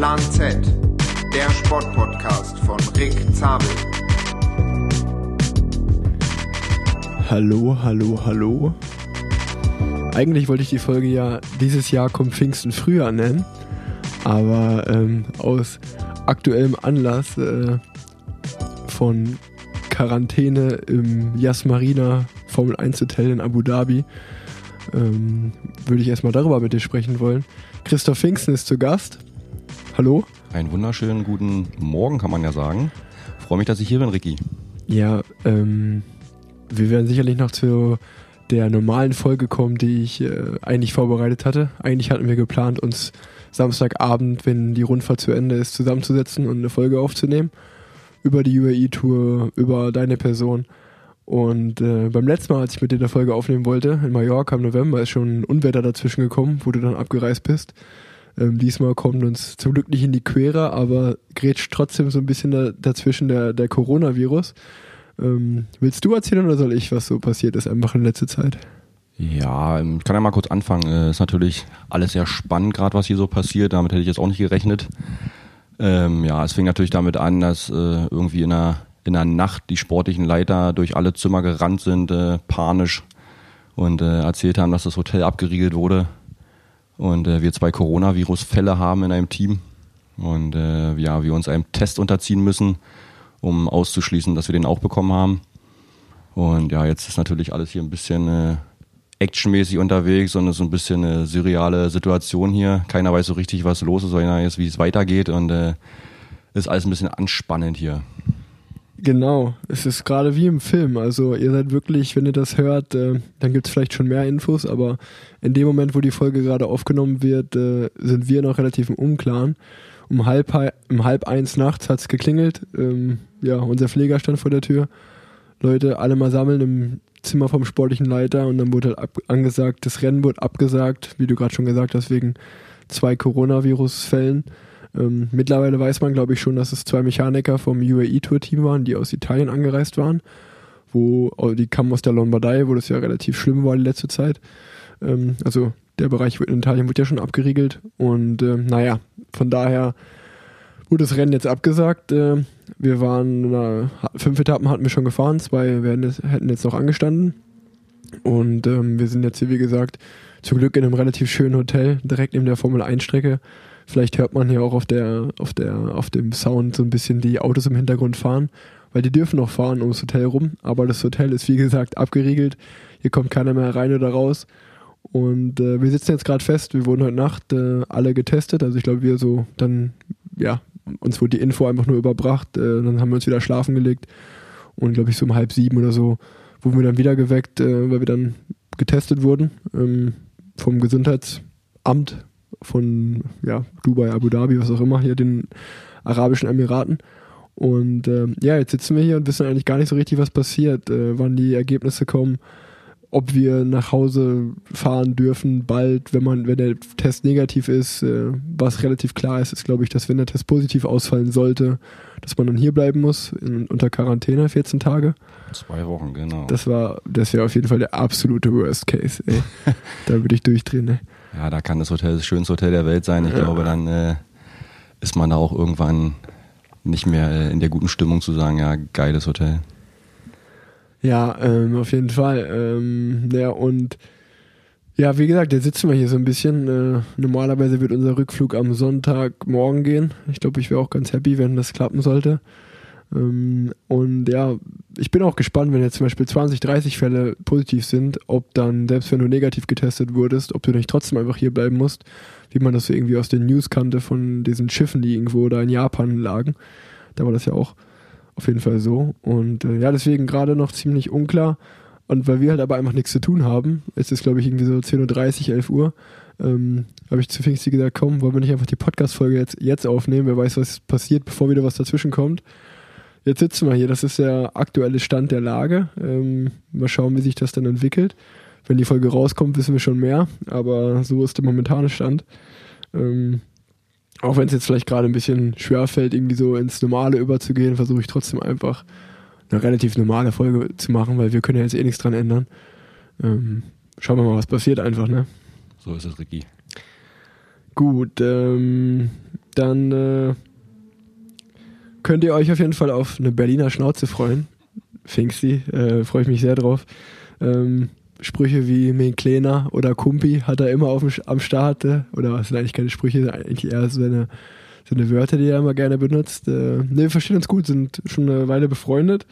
Plan Z, der Sportpodcast von Rick Zabel. Hallo, hallo, hallo. Eigentlich wollte ich die Folge ja dieses Jahr kommt Pfingsten früher nennen, aber ähm, aus aktuellem Anlass äh, von Quarantäne im Yas Marina Formel 1 Hotel in Abu Dhabi ähm, würde ich erstmal darüber mit dir sprechen wollen. Christoph Pfingsten ist zu Gast. Hallo. Einen wunderschönen guten Morgen, kann man ja sagen. Freue mich, dass ich hier bin, Ricky. Ja, ähm, wir werden sicherlich noch zu der normalen Folge kommen, die ich äh, eigentlich vorbereitet hatte. Eigentlich hatten wir geplant, uns Samstagabend, wenn die Rundfahrt zu Ende ist, zusammenzusetzen und eine Folge aufzunehmen. Über die UAE-Tour, über deine Person. Und äh, beim letzten Mal, als ich mit dir eine Folge aufnehmen wollte, in Mallorca im November, ist schon ein Unwetter dazwischen gekommen, wo du dann abgereist bist. Ähm, diesmal kommt uns zum Glück nicht in die Quere, aber grätscht trotzdem so ein bisschen da, dazwischen der, der Coronavirus. Ähm, willst du erzählen oder soll ich, was so passiert ist, einfach in letzter Zeit? Ja, ähm, ich kann ja mal kurz anfangen. Äh, ist natürlich alles sehr spannend, gerade was hier so passiert. Damit hätte ich jetzt auch nicht gerechnet. Ähm, ja, es fing natürlich damit an, dass äh, irgendwie in der, in der Nacht die sportlichen Leiter durch alle Zimmer gerannt sind, äh, panisch und äh, erzählt haben, dass das Hotel abgeriegelt wurde und äh, wir zwei Coronavirus-Fälle haben in einem Team und äh, ja, wir uns einem Test unterziehen müssen um auszuschließen, dass wir den auch bekommen haben. Und ja, jetzt ist natürlich alles hier ein bisschen äh, actionmäßig unterwegs und es ist ein bisschen eine surreale Situation hier. Keiner weiß so richtig, was los ist, sondern jetzt, wie es weitergeht und äh, ist alles ein bisschen anspannend hier. Genau, es ist gerade wie im Film. Also ihr seid wirklich, wenn ihr das hört, äh, dann gibt es vielleicht schon mehr Infos, aber in dem Moment, wo die Folge gerade aufgenommen wird, äh, sind wir noch relativ im Unklaren um halb, um halb eins nachts hat es geklingelt. Ähm, ja, unser Pfleger stand vor der Tür. Leute, alle mal sammeln im Zimmer vom sportlichen Leiter und dann wurde halt angesagt, das Rennen wurde abgesagt, wie du gerade schon gesagt hast, wegen zwei Coronavirus-Fällen. Ähm, mittlerweile weiß man, glaube ich, schon, dass es zwei Mechaniker vom UAE-Tour-Team waren, die aus Italien angereist waren. Wo, die kamen aus der Lombardei, wo das ja relativ schlimm war die letzte Zeit. Ähm, also der Bereich in Italien wird ja schon abgeriegelt. Und äh, naja, von daher wurde das Rennen jetzt abgesagt. Äh, wir waren, na, fünf Etappen hatten wir schon gefahren, zwei werden jetzt, hätten jetzt noch angestanden. Und ähm, wir sind jetzt hier, wie gesagt, zum Glück in einem relativ schönen Hotel, direkt neben der Formel 1 Strecke. Vielleicht hört man hier auch auf der, auf der, auf dem Sound so ein bisschen die Autos im Hintergrund fahren, weil die dürfen noch fahren ums Hotel rum, aber das Hotel ist wie gesagt abgeriegelt. Hier kommt keiner mehr rein oder raus. Und äh, wir sitzen jetzt gerade fest, wir wurden heute Nacht äh, alle getestet. Also ich glaube, wir so dann, ja, uns wurde die Info einfach nur überbracht. Äh, dann haben wir uns wieder schlafen gelegt. Und glaube ich, so um halb sieben oder so wurden wir dann wieder geweckt, äh, weil wir dann getestet wurden ähm, vom Gesundheitsamt von ja, Dubai, Abu Dhabi, was auch immer, hier den Arabischen Emiraten. Und ähm, ja, jetzt sitzen wir hier und wissen eigentlich gar nicht so richtig, was passiert, äh, wann die Ergebnisse kommen ob wir nach Hause fahren dürfen, bald, wenn man, wenn der Test negativ ist, äh, was relativ klar ist, ist, glaube ich, dass wenn der Test positiv ausfallen sollte, dass man dann hier bleiben muss, in, unter Quarantäne 14 Tage. Zwei Wochen, genau. Das war, das wäre auf jeden Fall der absolute Worst Case, ey. da würde ich durchdrehen, ey. Ja, da kann das Hotel das schönste Hotel der Welt sein. Ich ja. glaube, dann äh, ist man da auch irgendwann nicht mehr äh, in der guten Stimmung zu sagen, ja, geiles Hotel. Ja, ähm, auf jeden Fall. Ähm, ja, und ja, wie gesagt, jetzt sitzen wir hier so ein bisschen. Äh, normalerweise wird unser Rückflug am Sonntagmorgen gehen. Ich glaube, ich wäre auch ganz happy, wenn das klappen sollte. Ähm, und ja, ich bin auch gespannt, wenn jetzt zum Beispiel 20, 30 Fälle positiv sind, ob dann, selbst wenn du negativ getestet wurdest, ob du nicht trotzdem einfach hier bleiben musst, wie man das so irgendwie aus den News kannte von diesen Schiffen, die irgendwo da in Japan lagen. Da war das ja auch auf jeden Fall so. Und äh, ja, deswegen gerade noch ziemlich unklar. Und weil wir halt aber einfach nichts zu tun haben, es ist glaube ich irgendwie so 10.30 Uhr, 11 Uhr, ähm, habe ich zu Pfingsti gesagt, komm, wollen wir nicht einfach die Podcast-Folge jetzt, jetzt aufnehmen? Wer weiß, was passiert, bevor wieder was dazwischen kommt. Jetzt sitzen wir hier, das ist der aktuelle Stand der Lage. Ähm, mal schauen, wie sich das dann entwickelt. Wenn die Folge rauskommt, wissen wir schon mehr, aber so ist der momentane Stand. Ähm, auch wenn es jetzt vielleicht gerade ein bisschen schwer fällt, irgendwie so ins Normale überzugehen, versuche ich trotzdem einfach eine relativ normale Folge zu machen, weil wir können ja jetzt eh nichts dran ändern. Ähm, schauen wir mal, was passiert einfach, ne? So ist es, Ricky. Gut, ähm, dann äh, könnt ihr euch auf jeden Fall auf eine Berliner Schnauze freuen. Pfingsti, äh, freue ich mich sehr drauf. Ähm, Sprüche wie Mein Kleiner oder Kumpi hat er immer auf dem, am Start. Äh, oder sind eigentlich keine Sprüche, sind eigentlich eher so eine, so eine Wörter, die er immer gerne benutzt. Äh, ne, wir verstehen uns gut, sind schon eine Weile befreundet.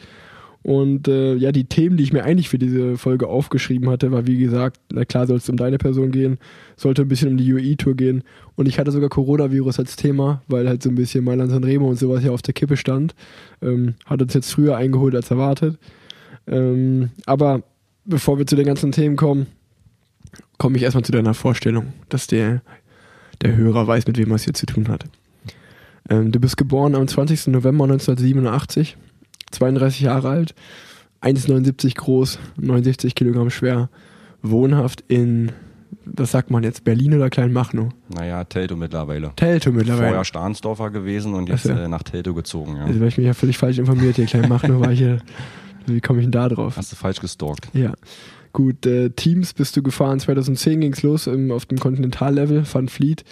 Und äh, ja, die Themen, die ich mir eigentlich für diese Folge aufgeschrieben hatte, war wie gesagt, na klar soll es um deine Person gehen, sollte ein bisschen um die UI-Tour gehen. Und ich hatte sogar Coronavirus als Thema, weil halt so ein bisschen Mailand Sanremo und sowas ja auf der Kippe stand. Ähm, hat uns jetzt früher eingeholt als erwartet. Ähm, aber bevor wir zu den ganzen Themen kommen, komme ich erstmal zu deiner Vorstellung, dass der, der Hörer weiß, mit wem er es hier zu tun hat. Ähm, du bist geboren am 20. November 1987 32 Jahre alt, 1,79 groß, 69 Kilogramm schwer, wohnhaft in, was sagt man jetzt, Berlin oder Kleinmachnow? Naja, Telto mittlerweile. Telto mittlerweile. Vorher Stahnsdorfer gewesen und jetzt äh, nach Telto gezogen. Ja. Also war ich mich ja völlig falsch informiert hier, Kleinmachnow war hier, wie komme ich denn da drauf? Hast du falsch gestalkt. Ja. Gut, äh, Teams bist du gefahren. 2010 ging es los im, auf dem Kontinentallevel, Van Fleet,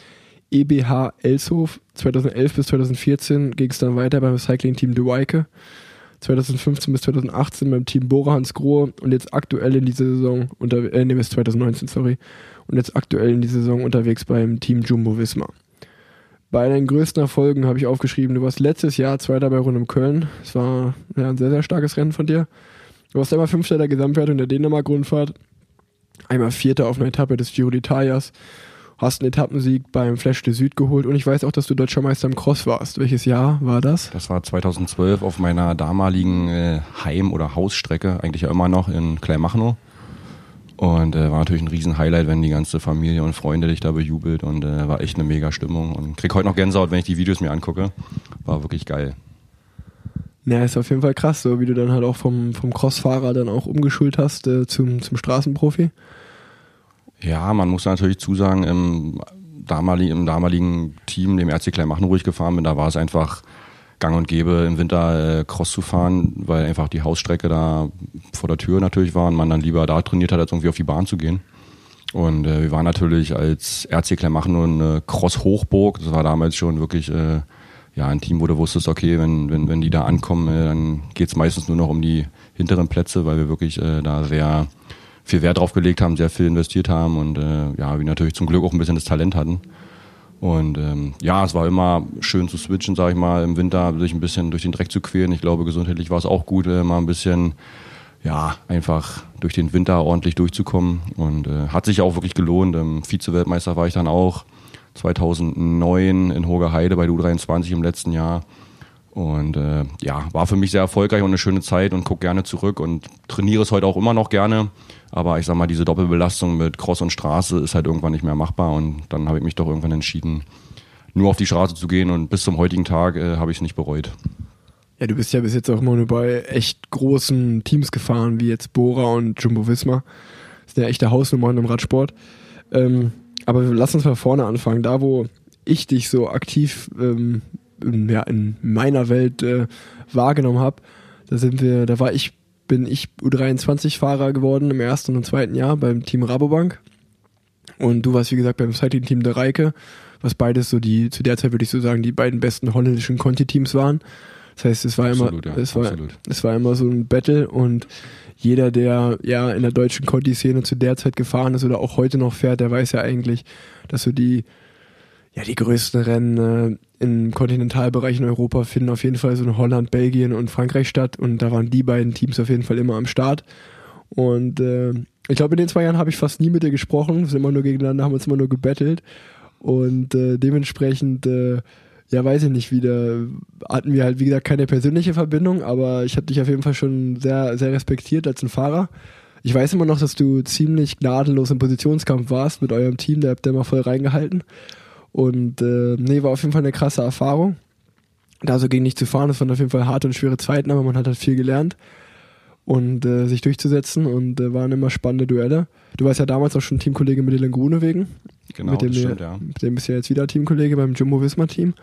EBH Elshof. 2011 bis 2014 ging es dann weiter beim Cycling-Team De Weike. 2015 bis 2018 beim Team Bora Hans Grohe und jetzt aktuell in dieser Saison unter äh, nee, bis 2019, sorry. Und jetzt aktuell in dieser Saison unterwegs beim Team Jumbo Visma. Bei deinen größten Erfolgen habe ich aufgeschrieben, du warst letztes Jahr Zweiter bei Rund um Köln. Es war ja, ein sehr, sehr starkes Rennen von dir. Du warst einmal Fünfter der Gesamtwertung der Dänemark-Rundfahrt, einmal Vierter auf einer Etappe des Giro d'Italias, hast einen Etappensieg beim Flash de Süd geholt und ich weiß auch, dass du Deutscher Meister im Cross warst. Welches Jahr war das? Das war 2012 auf meiner damaligen äh, Heim- oder Hausstrecke, eigentlich ja immer noch in Kleinmachnow. Und äh, war natürlich ein Riesen-Highlight, wenn die ganze Familie und Freunde dich da bejubelt und äh, war echt eine mega Stimmung. Und krieg heute noch Gänsehaut, wenn ich die Videos mir angucke. War wirklich geil. Ja, ist auf jeden Fall krass, so wie du dann halt auch vom, vom Crossfahrer dann auch umgeschult hast äh, zum, zum Straßenprofi. Ja, man muss natürlich zusagen, im damaligen, im damaligen Team, dem RC Kleinmachnow, gefahren bin, da war es einfach gang und gäbe, im Winter äh, Cross zu fahren, weil einfach die Hausstrecke da vor der Tür natürlich war und man dann lieber da trainiert hat, als irgendwie auf die Bahn zu gehen. Und äh, wir waren natürlich als RC Kleinmachnow eine Cross-Hochburg. Das war damals schon wirklich äh, ja, ein Team, wo du wusstest, okay, wenn, wenn, wenn die da ankommen, äh, dann geht's meistens nur noch um die hinteren Plätze, weil wir wirklich äh, da sehr viel Wert drauf gelegt haben, sehr viel investiert haben und äh, ja, wir natürlich zum Glück auch ein bisschen das Talent hatten. Und ähm, ja, es war immer schön zu switchen, sag ich mal, im Winter sich ein bisschen durch den Dreck zu quälen. Ich glaube, gesundheitlich war es auch gut, äh, mal ein bisschen, ja, einfach durch den Winter ordentlich durchzukommen. Und äh, hat sich auch wirklich gelohnt. Ähm, Vize-Weltmeister war ich dann auch 2009 in Hogerheide bei der U23 im letzten Jahr. Und äh, ja, war für mich sehr erfolgreich und eine schöne Zeit und gucke gerne zurück und trainiere es heute auch immer noch gerne. Aber ich sag mal, diese Doppelbelastung mit Cross und Straße ist halt irgendwann nicht mehr machbar. Und dann habe ich mich doch irgendwann entschieden, nur auf die Straße zu gehen. Und bis zum heutigen Tag äh, habe ich es nicht bereut. Ja, du bist ja bis jetzt auch immer nur bei echt großen Teams gefahren, wie jetzt Bora und Jumbo Visma. Das sind ja echte Hausnummern im Radsport. Ähm, aber lass uns mal vorne anfangen. Da, wo ich dich so aktiv ähm, in, ja, in meiner Welt äh, wahrgenommen habe, da sind wir, da war ich, bin ich U23-Fahrer geworden im ersten und zweiten Jahr beim Team Rabobank. Und du warst, wie gesagt, beim Cycling-Team der Reike, was beides so die, zu der Zeit würde ich so sagen, die beiden besten holländischen Conti-Teams waren. Das heißt, es war Absolut, immer, ja, es war, es war immer so ein Battle und jeder, der ja in der deutschen Conti-Szene zu der Zeit gefahren ist oder auch heute noch fährt, der weiß ja eigentlich, dass so die, ja, die größten Rennen äh, im Kontinentalbereich in Europa finden auf jeden Fall so in Holland, Belgien und Frankreich statt und da waren die beiden Teams auf jeden Fall immer am Start. Und äh, ich glaube, in den zwei Jahren habe ich fast nie mit dir gesprochen, wir sind immer nur gegeneinander, haben uns immer nur gebettelt und äh, dementsprechend, äh, ja, weiß ich nicht, wieder hatten wir halt, wie gesagt, keine persönliche Verbindung, aber ich habe dich auf jeden Fall schon sehr, sehr respektiert als ein Fahrer. Ich weiß immer noch, dass du ziemlich gnadenlos im Positionskampf warst mit eurem Team, da habt ihr immer voll reingehalten. Und äh, nee, war auf jeden Fall eine krasse Erfahrung. Da so gegen dich zu fahren, das waren auf jeden Fall harte und schwere Zeiten, aber man hat halt viel gelernt und äh, sich durchzusetzen und äh, waren immer spannende Duelle. Du warst ja damals auch schon Teamkollege mit Dylan Grunewegen. Genau, mit dem, das stimmt, ja. mit dem bist du ja jetzt wieder Teamkollege beim Jumbo Visma Team.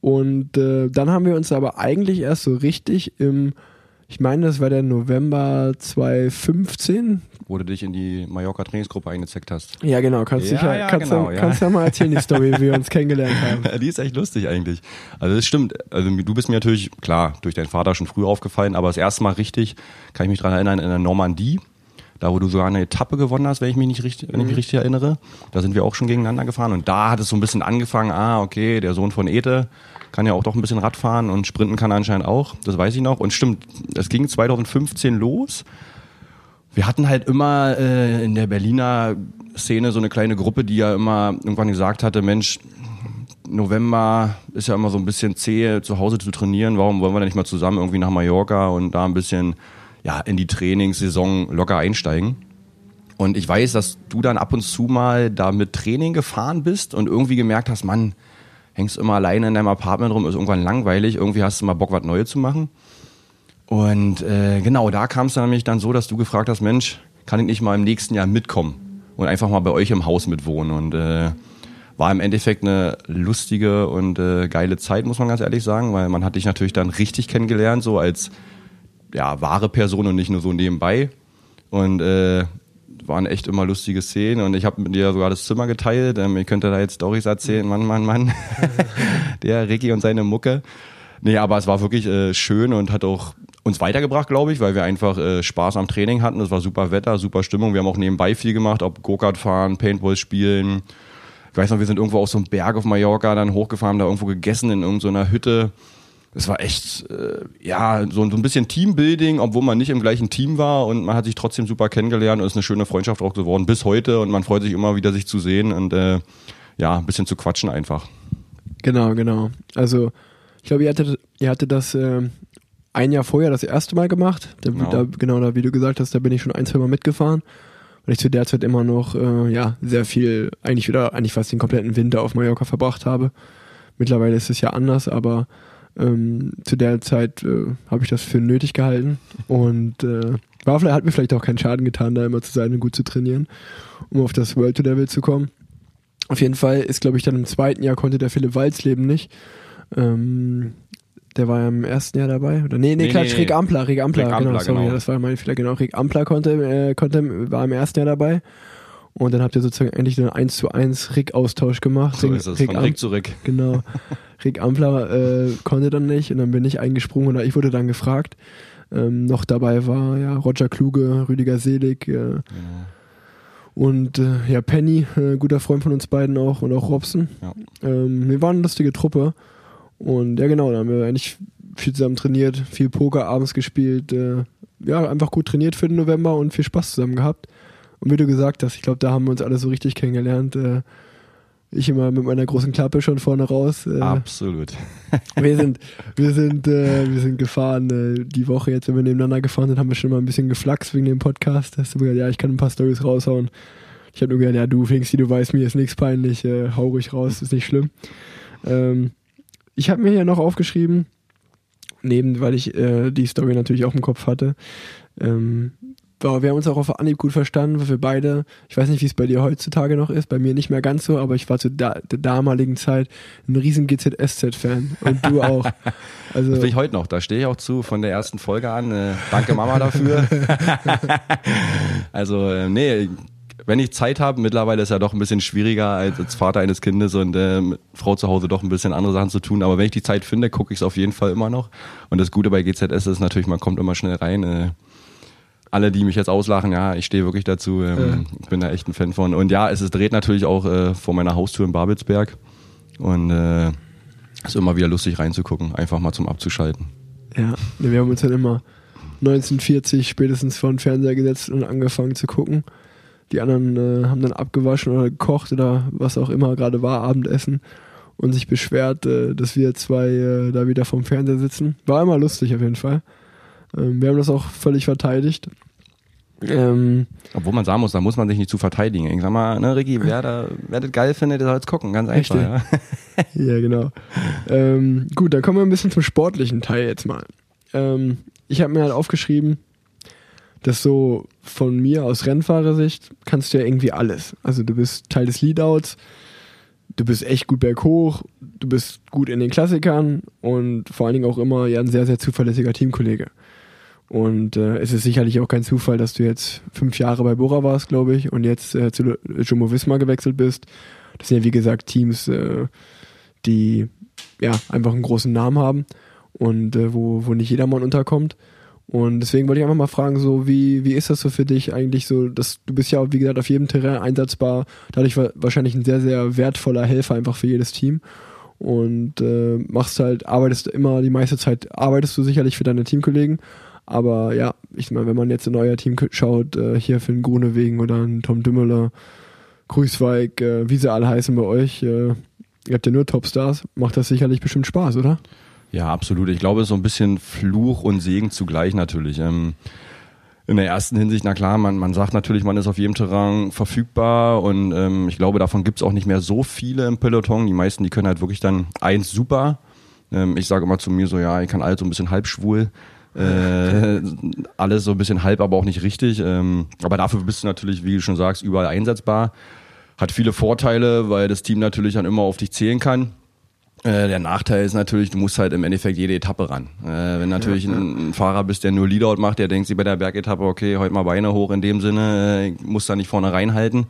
Und äh, dann haben wir uns aber eigentlich erst so richtig im Ich meine, das war der November 2015. Wo du dich in die Mallorca-Trainingsgruppe eingezeckt hast. Ja, genau. Kannst, Ja, sicher, ja, kannst, genau, du, ja. kannst ja mal erzählen, die Story, wie wir uns kennengelernt haben. Die ist echt lustig eigentlich. Also das stimmt. Also du bist mir natürlich, klar, durch deinen Vater schon früh aufgefallen, aber das erste Mal richtig, kann ich mich dran erinnern, in der Normandie, da wo du sogar eine Etappe gewonnen hast, wenn ich mich nicht richtig, wenn ich mich richtig erinnere. Da sind wir auch schon gegeneinander gefahren und da hat es so ein bisschen angefangen, ah, okay, der Sohn von Ete kann ja auch doch ein bisschen Radfahren und sprinten kann anscheinend auch, das weiß ich noch. Und stimmt, es ging 2015 los. Wir hatten halt immer äh, in der Berliner Szene so eine kleine Gruppe, die ja immer irgendwann gesagt hatte, Mensch, November ist ja immer so ein bisschen zäh, zu Hause zu trainieren. Warum wollen wir denn nicht mal zusammen irgendwie nach Mallorca und da ein bisschen ja, in die Trainingssaison locker einsteigen? Und ich weiß, dass du dann ab und zu mal da mit Training gefahren bist und irgendwie gemerkt hast, Mann, hängst immer alleine in deinem Apartment rum, ist irgendwann langweilig, irgendwie hast du mal Bock, was Neues zu machen. Und äh, genau, da kam es dann nämlich dann so, dass du gefragt hast, Mensch, kann ich nicht mal im nächsten Jahr mitkommen und einfach mal bei euch im Haus mitwohnen? Und äh, war im Endeffekt eine lustige und äh, geile Zeit, muss man ganz ehrlich sagen, weil man hat dich natürlich dann richtig kennengelernt, so als ja, wahre Person und nicht nur so nebenbei. Und äh, waren echt immer lustige Szenen und ich habe mit dir sogar das Zimmer geteilt. Ähm, ich könnte da jetzt Storys erzählen, Mann, Mann, Mann. Der Ricky und seine Mucke. Nee, aber es war wirklich äh, schön und hat auch uns weitergebracht, glaube ich, weil wir einfach äh, Spaß am Training hatten. Es war super Wetter, super Stimmung. Wir haben auch nebenbei viel gemacht, ob Go-Kart fahren, Paintball spielen. Ich weiß noch, wir sind irgendwo auf so einem Berg auf Mallorca dann hochgefahren, da irgendwo gegessen in irgendeiner Hütte. Es war echt, äh, ja, so, so ein bisschen Teambuilding, obwohl man nicht im gleichen Team war und man hat sich trotzdem super kennengelernt und ist eine schöne Freundschaft auch geworden bis heute und man freut sich immer wieder, sich zu sehen und äh, ja, ein bisschen zu quatschen einfach. Genau, genau. Also, ich glaube, ihr hattet, ihr hattet das äh, ein Jahr vorher das erste Mal gemacht. Da, Genau. da, genau, da, wie du gesagt hast, da bin ich schon ein, zwei Mal mitgefahren. Weil ich zu der Zeit immer noch, äh, ja, sehr viel, eigentlich wieder, eigentlich fast den kompletten Winter auf Mallorca verbracht habe. Mittlerweile ist es ja anders, aber ähm, zu der Zeit äh, habe ich das für nötig gehalten und äh, war vielleicht, hat mir vielleicht auch keinen Schaden getan, da immer zu sein und gut zu trainieren, um auf das World to Level zu kommen. Auf jeden Fall ist, glaube ich, dann im zweiten Jahr konnte der Philipp Walzleben nicht. Ähm, der war ja im ersten Jahr dabei. Oder nee, nee, Nee, Quatsch, nee, Rick Ampler, Rick Ampler, Rick genau, Ampler, sorry, genau. das war mein Fehler, genau. Rick Ampler konnte, äh, konnte, war im ersten Jahr dabei. Und dann habt ihr sozusagen endlich einen 1 zu 1 Rick-Austausch gemacht. So Rick- ist es, Rick von Am- Rick zu Rick. Genau. Rick Ampler äh, konnte dann nicht und dann bin ich eingesprungen oder ich wurde dann gefragt. Ähm, noch dabei war ja Roger Kluge, Rüdiger Selig äh, und äh, ja Penny, äh, guter Freund von uns beiden auch und auch Robson. Ja. Ähm, wir waren eine lustige Truppe und ja genau, da haben wir eigentlich viel zusammen trainiert, viel Poker abends gespielt, äh, ja einfach gut trainiert für den November und viel Spaß zusammen gehabt. Und wie du gesagt hast, ich glaube, da haben wir uns alle so richtig kennengelernt. Äh, ich immer mit meiner großen Klappe schon vorne raus. Äh, Absolut. wir sind, wir sind, äh, wir sind gefahren. Äh, die Woche jetzt, wenn wir nebeneinander gefahren sind, haben wir schon mal ein bisschen geflaxt wegen dem Podcast. Da hast du gesagt, ja, ich kann ein paar Stories raushauen. Ich habe nur gesagt, ja, du Pfingsti, du weißt, mir ist nichts peinlich, äh, hau ruhig raus, ist nicht schlimm. Ähm, ich habe mir hier noch aufgeschrieben, neben, weil ich äh, die Story natürlich auch im Kopf hatte. Ähm, war, wir haben uns auch auf Anhieb gut verstanden, weil wir beide, ich weiß nicht, wie es bei dir heutzutage noch ist, bei mir nicht mehr ganz so, aber ich war zu da, der damaligen Zeit ein riesen GZSZ-Fan und du auch. Also, Das bin ich heute noch. Da stehe ich auch zu von der ersten Folge an. Äh, danke Mama dafür. also, äh, nee, wenn ich Zeit habe, mittlerweile ist ja doch ein bisschen schwieriger als, als Vater eines Kindes und äh, Frau zu Hause doch ein bisschen andere Sachen zu tun. Aber wenn ich die Zeit finde, gucke ich es auf jeden Fall immer noch. Und das Gute bei GZS ist natürlich, man kommt immer schnell rein. Äh, alle, die mich jetzt auslachen, ja, ich stehe wirklich dazu. Ähm, Ich bin da echt ein Fan von. Und ja, es ist, dreht natürlich auch äh, vor meiner Haustür in Babelsberg. Und äh, ist immer wieder lustig reinzugucken, einfach mal zum Abzuschalten. ja, wir haben uns dann immer 1940 spätestens vor den Fernseher gesetzt und angefangen zu gucken. Die anderen äh, haben dann abgewaschen oder gekocht oder was auch immer gerade war, Abendessen und sich beschwert, äh, dass wir zwei äh, da wieder vorm Fernseher sitzen. War immer lustig auf jeden Fall. Ähm, wir haben das auch völlig verteidigt. Ähm, Obwohl man sagen muss, da muss man sich nicht zu verteidigen. Ich sag mal, ne, Ricky, wer, da, wer das geil findet, der soll jetzt gucken, ganz einfach. Ja. Ja, genau. ähm, gut, dann kommen wir ein bisschen zum sportlichen Teil jetzt mal. Ähm, ich habe mir halt aufgeschrieben, dass so von mir aus Rennfahrersicht kannst du ja irgendwie alles. Also du bist Teil des Leadouts, du bist echt gut berghoch, du bist gut in den Klassikern und vor allen Dingen auch immer ja ein sehr, sehr zuverlässiger Teamkollege. Und äh, es ist sicherlich auch kein Zufall, dass du jetzt fünf Jahre bei Bora warst, glaube ich, und jetzt äh, zu Jumbo Visma gewechselt bist. Das sind ja wie gesagt Teams, äh, die ja einfach einen großen Namen haben und äh, wo, wo nicht jedermann unterkommt. Und deswegen wollte ich einfach mal fragen, so wie, wie ist das so für dich eigentlich so, dass du bist ja, wie gesagt, auf jedem Terrain einsetzbar, dadurch wahrscheinlich ein sehr, sehr wertvoller Helfer einfach für jedes Team. Und äh, machst halt, arbeitest immer die meiste Zeit, arbeitest du sicherlich für deine Teamkollegen. Aber ja, ich meine, wenn man jetzt in euer Team schaut, äh, hier für einen Grunewegen oder einen Tom Dümmeler, Grüßweig, äh, wie sie alle heißen bei euch, äh, ihr habt ja nur Topstars, macht das sicherlich bestimmt Spaß, oder? Ja, absolut. Ich glaube, so ein bisschen Fluch und Segen zugleich natürlich. Ähm, in der ersten Hinsicht, na klar, man, man sagt natürlich, man ist auf jedem Terrain verfügbar und ähm, ich glaube, davon gibt's auch nicht mehr so viele im Peloton. Die meisten, die können halt wirklich dann eins super. Ähm, ich sage immer zu mir so, ja, ich kann alles so ein bisschen halbschwul. Äh, alles so ein bisschen halb, aber auch nicht richtig. Ähm, aber dafür bist du natürlich, wie du schon sagst, überall einsetzbar. Hat viele Vorteile, weil das Team natürlich dann immer auf dich zählen kann. Äh, der Nachteil ist natürlich, du musst halt im Endeffekt jede Etappe ran. Äh, wenn natürlich ja, ja. Ein, ein, Fahrer bist, der nur Leadout macht, der denkt sich bei der Bergetappe, okay, heute mal Beine hoch in dem Sinne, äh, ich muss da nicht vorne reinhalten.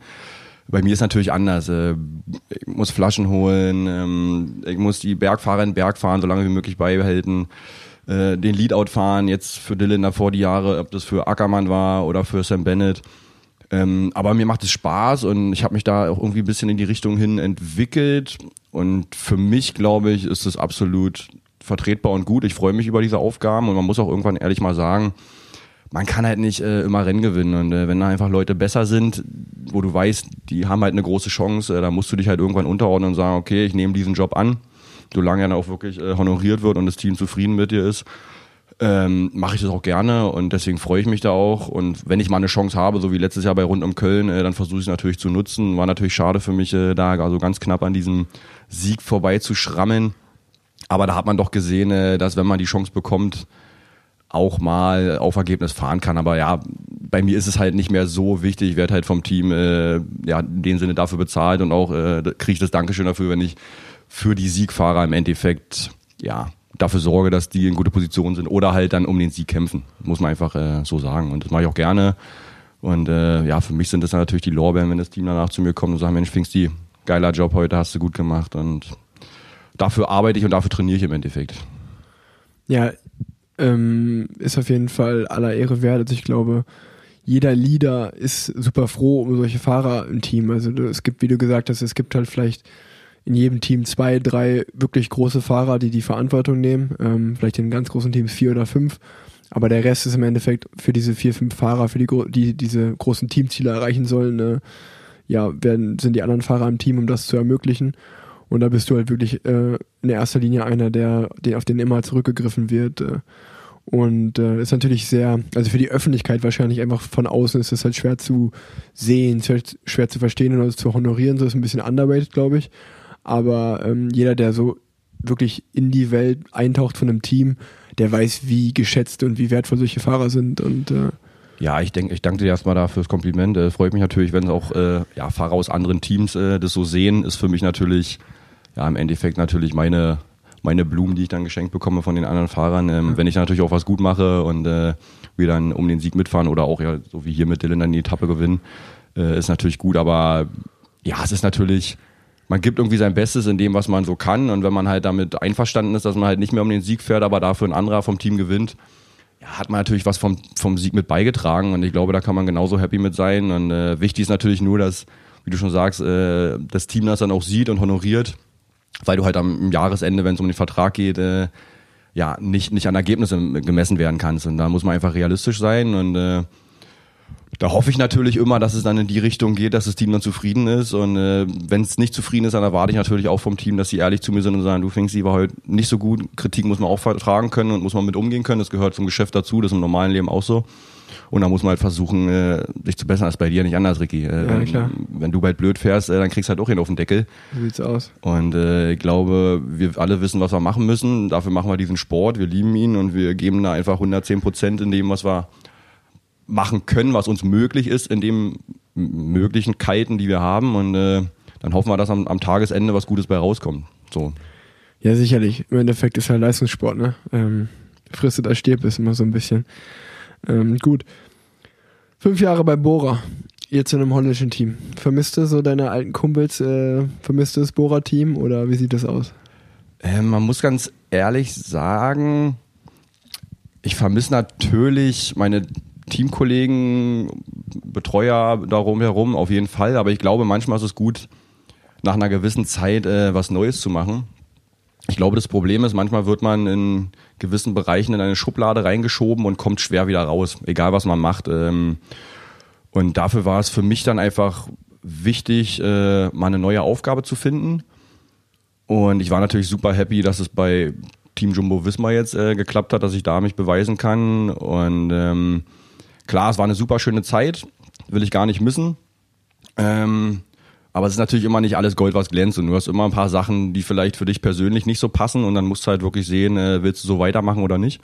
Bei mir ist natürlich anders. Äh, ich muss Flaschen holen, ähm, ich muss die Bergfahrer in den Berg fahren, so lange wie möglich beibehalten, äh, den Leadout fahren, jetzt für Dylan davor die Jahre, ob das für Ackermann war oder für Sam Bennett. Ähm, aber mir macht es Spaß und ich habe mich da auch irgendwie ein bisschen in die Richtung hin entwickelt. Und für mich, glaube ich, ist es absolut vertretbar und gut. Ich freue mich über diese Aufgaben und man muss auch irgendwann ehrlich mal sagen, man kann halt nicht äh, immer Rennen gewinnen. Und äh, wenn da einfach Leute besser sind, wo du weißt, die haben halt eine große Chance, äh, da musst du dich halt irgendwann unterordnen und sagen, okay, ich nehme diesen Job an, solange er dann auch wirklich äh, honoriert wird und das Team zufrieden mit dir ist ähm, mache ich das auch gerne und deswegen freue ich mich da auch. Und wenn ich mal eine Chance habe, so wie letztes Jahr bei Rund um Köln, äh, dann versuche ich es natürlich zu nutzen. War natürlich schade für mich, äh, da also ganz knapp an diesem Sieg vorbei zu schrammen. Aber da hat man doch gesehen, äh, dass wenn man die Chance bekommt, auch mal auf Ergebnis fahren kann. Aber ja, bei mir ist es halt nicht mehr so wichtig. Ich werde halt vom Team äh, ja, in dem Sinne dafür bezahlt und auch äh, kriege ich das Dankeschön dafür, wenn ich für die Siegfahrer im Endeffekt ja dafür sorge, dass die in gute Position sind oder halt dann um den Sieg kämpfen. Muss man einfach äh, so sagen. Und das mache ich auch gerne. Und äh, ja, für mich sind das natürlich die Lorbeeren, wenn das Team danach zu mir kommt und sagt, Mensch, Pfingsti, geiler Job heute, hast du gut gemacht. Und dafür arbeite ich und dafür trainiere ich im Endeffekt. Ja, ähm, ist auf jeden Fall aller Ehre wert. Also ich glaube, jeder Leader ist super froh um solche Fahrer im Team. Also es gibt, wie du gesagt hast, es gibt halt vielleicht in jedem Team zwei, drei wirklich große Fahrer, die die Verantwortung nehmen. Ähm, vielleicht in ganz großen Teams vier oder fünf. Aber der Rest ist im Endeffekt für diese vier, fünf Fahrer, für die, die diese großen Teamziele erreichen sollen, äh, ja, werden, sind die anderen Fahrer im Team, um das zu ermöglichen. Und da bist du halt wirklich äh, in erster Linie einer, der, den, auf den immer zurückgegriffen wird. Äh, und äh, ist natürlich sehr, also für die Öffentlichkeit wahrscheinlich einfach von außen ist es halt schwer zu sehen, schwer, schwer zu verstehen oder zu honorieren. So ist ein bisschen underrated, glaube ich. Aber ähm, jeder, der so wirklich in die Welt eintaucht von einem Team, der weiß, wie geschätzt und wie wertvoll solche Fahrer sind und äh, ja, ich denke, ich danke dir erstmal dafür das Kompliment. Äh, freut mich natürlich, wenn auch äh, ja, Fahrer aus anderen Teams äh, das so sehen, ist für mich natürlich ja im Endeffekt natürlich meine meine Blumen, die ich dann geschenkt bekomme von den anderen Fahrern. Ähm, ja. Wenn ich natürlich auch was gut mache und äh, wir dann um den Sieg mitfahren oder auch ja so wie hier mit Dylan dann die Etappe gewinnen, äh, ist natürlich gut. Aber ja, es ist natürlich man gibt irgendwie sein Bestes in dem, was man so kann. Und wenn man halt damit einverstanden ist, dass man halt nicht mehr um den Sieg fährt, aber dafür ein anderer vom Team gewinnt, ja, hat man natürlich was vom, vom Sieg mit beigetragen. Und ich glaube, da kann man genauso happy mit sein. Und äh, wichtig ist natürlich nur, dass, wie du schon sagst, äh, das Team das dann auch sieht und honoriert, weil du halt am Jahresende, wenn es um den Vertrag geht, äh, ja, nicht, nicht an Ergebnissen gemessen werden kannst. Und da muss man einfach realistisch sein und äh, da hoffe ich natürlich immer, dass es dann in die Richtung geht, dass das Team dann zufrieden ist. Und äh, wenn es nicht zufrieden ist, dann erwarte ich natürlich auch vom Team, dass sie ehrlich zu mir sind und sagen, du fängst sie war heute nicht so gut. Kritik muss man auch vertragen können und muss man mit umgehen können. Das gehört zum Geschäft dazu, das ist im normalen Leben auch so. Und da muss man halt versuchen, äh, sich zu bessern. Das ist bei dir nicht anders, Ricky. Äh, ja, klar. Wenn du bald blöd fährst, äh, dann kriegst du halt auch hin auf den Deckel. So sieht's aus. Und äh, ich glaube, wir alle wissen, was wir machen müssen. Dafür machen wir diesen Sport. Wir lieben ihn und wir geben da einfach 110 Prozent in dem, was wir machen können, was uns möglich ist in den möglichen Kalten, die wir haben. Und äh, dann hoffen wir, dass am, am Tagesende was Gutes bei rauskommt. So. Ja, sicherlich. Im Endeffekt ist halt Leistungssport, ne? Ähm, frisst oder stirbt ist immer so ein bisschen. Ähm, gut. Fünf Jahre bei Bora, jetzt in einem holländischen Team. Vermisst du so deine alten Kumpels, äh, vermisst du das Bora-Team oder wie sieht das aus? Ähm, man muss ganz ehrlich sagen, ich vermisse natürlich meine Teamkollegen, Betreuer darum herum, auf jeden Fall. Aber ich glaube, manchmal ist es gut, nach einer gewissen Zeit äh, was Neues zu machen. Ich glaube, das Problem ist, manchmal wird man in gewissen Bereichen in eine Schublade reingeschoben und kommt schwer wieder raus, egal was man macht. Ähm, und dafür war es für mich dann einfach wichtig, äh, mal eine neue Aufgabe zu finden. Und ich war natürlich super happy, dass es bei Team Jumbo Wismar jetzt äh, geklappt hat, dass ich da mich beweisen kann. Und ähm, klar, es war eine super schöne Zeit, will ich gar nicht missen. Ähm, aber es ist natürlich immer nicht alles Gold, was glänzt. Und du hast immer ein paar Sachen, die vielleicht für dich persönlich nicht so passen. Und dann musst du halt wirklich sehen, äh, willst du so weitermachen oder nicht.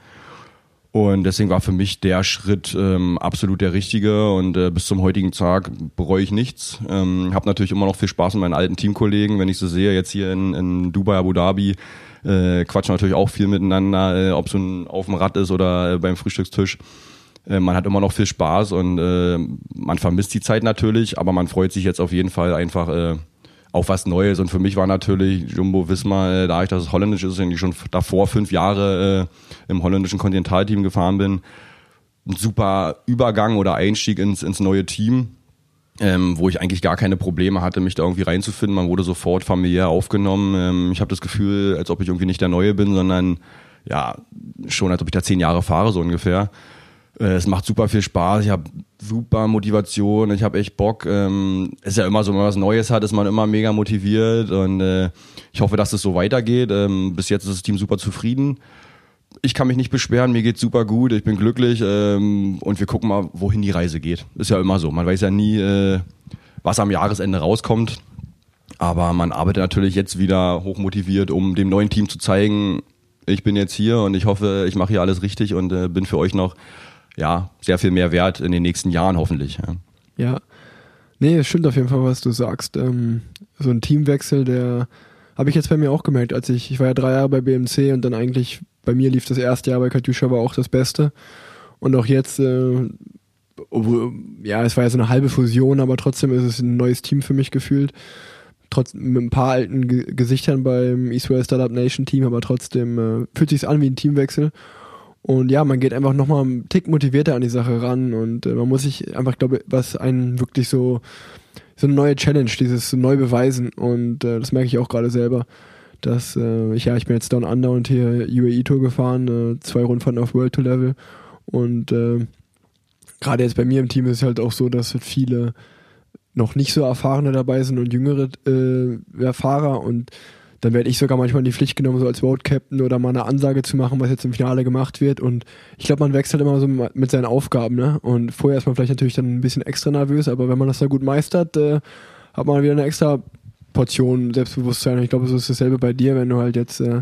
Und deswegen war für mich der Schritt ähm, absolut der richtige. Und äh, bis zum heutigen Tag bereue ich nichts. Ähm, habe natürlich immer noch viel Spaß mit meinen alten Teamkollegen, wenn ich sie sehe, jetzt hier in, in Dubai, Abu Dhabi. Äh, quatschen natürlich auch viel miteinander, äh, ob es auf dem Rad ist oder äh, beim Frühstückstisch. Äh, man hat immer noch viel Spaß und äh, man vermisst die Zeit natürlich, aber man freut sich jetzt auf jeden Fall einfach äh, auf was Neues. Und für mich war natürlich Jumbo Wismar, äh, da ich, dass es holländisch ist und ich schon davor fünf Jahre äh, im holländischen Kontinentalteam gefahren bin, ein super Übergang oder Einstieg ins, ins neue Team. Ähm, wo ich eigentlich gar keine Probleme hatte, mich da irgendwie reinzufinden. Man wurde sofort familiär aufgenommen. Ähm, ich habe das Gefühl, als ob ich irgendwie nicht der Neue bin, sondern ja, schon als ob ich da zehn Jahre fahre, so ungefähr. Äh, es macht super viel Spaß, ich habe super Motivation, ich habe echt Bock. Ähm, ist ja immer so, wenn man was Neues hat, ist man immer mega motiviert und äh, ich hoffe, dass es so weitergeht. Ähm, bis jetzt ist das Team super zufrieden. Ich kann mich nicht beschweren, mir geht's super gut, ich bin glücklich ähm, und wir gucken mal, wohin die Reise geht. Ist ja immer so, man weiß ja nie, äh, was am Jahresende rauskommt. Aber man arbeitet natürlich jetzt wieder hochmotiviert, um dem neuen Team zu zeigen, ich bin jetzt hier und ich hoffe, ich mache hier alles richtig und bin für euch noch ja, sehr viel mehr wert in den nächsten Jahren hoffentlich. Ja. ja. Nee, es stimmt auf jeden Fall, was du sagst. Ähm, so ein Teamwechsel, der habe ich jetzt bei mir auch gemerkt, als ich, ich war ja drei Jahre bei BMC und dann eigentlich bei mir lief das erste Jahr bei Katjuscha war auch das Beste. Und auch jetzt, äh, ja, es war ja so eine halbe Fusion, aber trotzdem ist es ein neues Team für mich gefühlt. Trotz, mit ein paar alten Ge Gesichtern beim Israel Startup Nation Team, aber trotzdem äh, fühlt sich an wie ein Teamwechsel. Und ja, man geht einfach nochmal einen Tick motivierter an die Sache ran und äh, man muss sich einfach, glaube ich, was einen wirklich so, so eine neue Challenge, dieses neu beweisen und äh, das merke ich auch gerade selber, dass äh, ich, ja, ich bin jetzt Down Under und hier UAE Tour gefahren, äh, zwei Rundfahrten auf World Tour Level und äh, gerade jetzt bei mir im Team ist es halt auch so, dass viele noch nicht so erfahrene dabei sind und jüngere äh, Fahrer und dann werde ich sogar manchmal in die Pflicht genommen, so als Road Captain oder mal eine Ansage zu machen, was jetzt im Finale gemacht wird. Und ich glaube, man wechselt immer so mit seinen Aufgaben, ne? Und vorher ist man vielleicht natürlich dann ein bisschen extra nervös, aber wenn man das da gut meistert, äh, hat man wieder eine extra Portion Selbstbewusstsein. Und ich glaube, so ist dasselbe bei dir, wenn du halt jetzt, äh,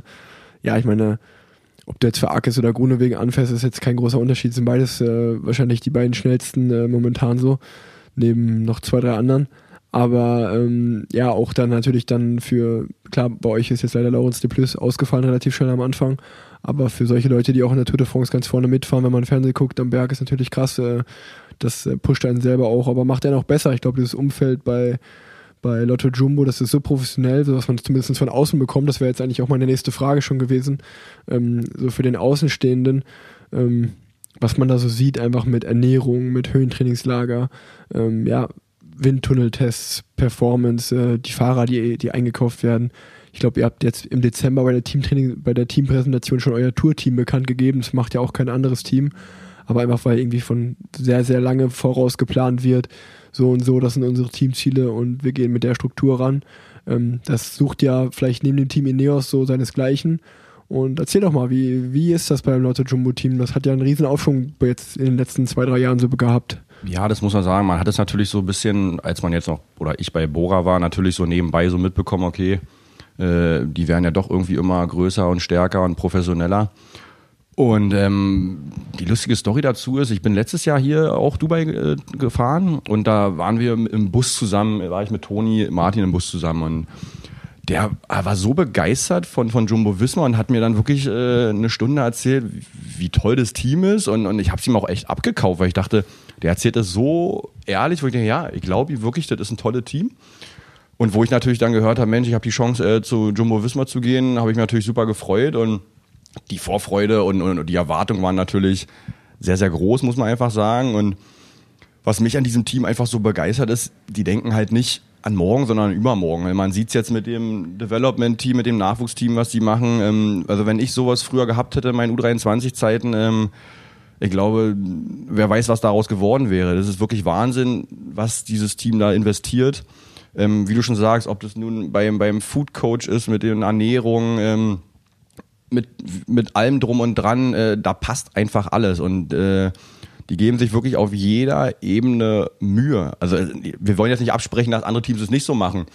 ja, ich meine, ob du jetzt für Arkes oder Grunewegen anfährst, ist jetzt kein großer Unterschied. Sind beides äh, wahrscheinlich die beiden schnellsten äh, momentan so, neben noch zwei, drei anderen. Aber ähm, ja, auch dann natürlich dann für, klar, bei euch ist jetzt leider Laurens de Plus ausgefallen, relativ schnell am Anfang. Aber für solche Leute, die auch in der Tour de France ganz vorne mitfahren, wenn man Fernsehen guckt am Berg, ist natürlich krass. Äh, das äh, pusht einen selber auch, aber macht einen auch besser. Ich glaube, dieses Umfeld bei, bei Lotto Jumbo, das ist so professionell, so was man zumindest von außen bekommt. Das wäre jetzt eigentlich auch meine nächste Frage schon gewesen. Ähm, so für den Außenstehenden. Ähm, was man da so sieht, einfach mit Ernährung, mit Höhentrainingslager, ähm, ja, Windtunneltests, Performance, äh, die Fahrer, die, die eingekauft werden. Ich glaube, ihr habt jetzt im Dezember bei der Teamtraining, bei der Teampräsentation schon euer Tourteam bekannt gegeben. Das macht ja auch kein anderes Team. Aber einfach, weil irgendwie von sehr, sehr lange voraus geplant wird, so und so, das sind unsere Teamziele und wir gehen mit der Struktur ran. Ähm, das sucht ja vielleicht neben dem Team Ineos so seinesgleichen. Und erzähl doch mal, wie, wie ist das beim Lotto Jumbo Team? Das hat ja einen riesen Aufschwung jetzt in den letzten zwei, drei Jahren so gehabt. Ja, das muss man sagen. Man hat es natürlich so ein bisschen, als man jetzt noch, oder ich bei Bora war, natürlich so nebenbei so mitbekommen, okay, äh, die werden ja doch irgendwie immer größer und stärker und professioneller. Und ähm, die lustige Story dazu ist, ich bin letztes Jahr hier auch Dubai äh, gefahren und da waren wir im Bus zusammen, war ich mit Toni, Martin im Bus zusammen und der war so begeistert von, von Jumbo Wismar und hat mir dann wirklich äh, eine Stunde erzählt, wie, toll das Team ist. Und, und ich habe es ihm auch echt abgekauft, weil ich dachte, der erzählt das so ehrlich, wo ich denke, ja, ich glaube wirklich, das ist ein tolles Team. Und wo ich natürlich dann gehört habe, Mensch, ich habe die Chance äh, zu Jumbo Wismar zu gehen, habe ich mich natürlich super gefreut und die Vorfreude und, und, und die Erwartungen waren natürlich sehr, sehr groß, muss man einfach sagen. Und was mich an diesem Team einfach so begeistert ist, die denken halt nicht an morgen, sondern übermorgen. Man sieht es jetzt mit dem Development-Team, mit dem Nachwuchsteam, was die machen. Ähm, also wenn ich sowas früher gehabt hätte, meinen U23-Zeiten, ähm, ich glaube, wer weiß, was daraus geworden wäre. Das ist wirklich Wahnsinn, was dieses Team da investiert. Ähm, wie du schon sagst, ob das nun beim, beim Food Coach ist, mit den Ernährungen, mit, mit allem drum und dran, äh, da passt einfach alles. Und äh, die geben sich wirklich auf jeder Ebene Mühe. Also wir wollen jetzt nicht absprechen, dass andere Teams es nicht so machen.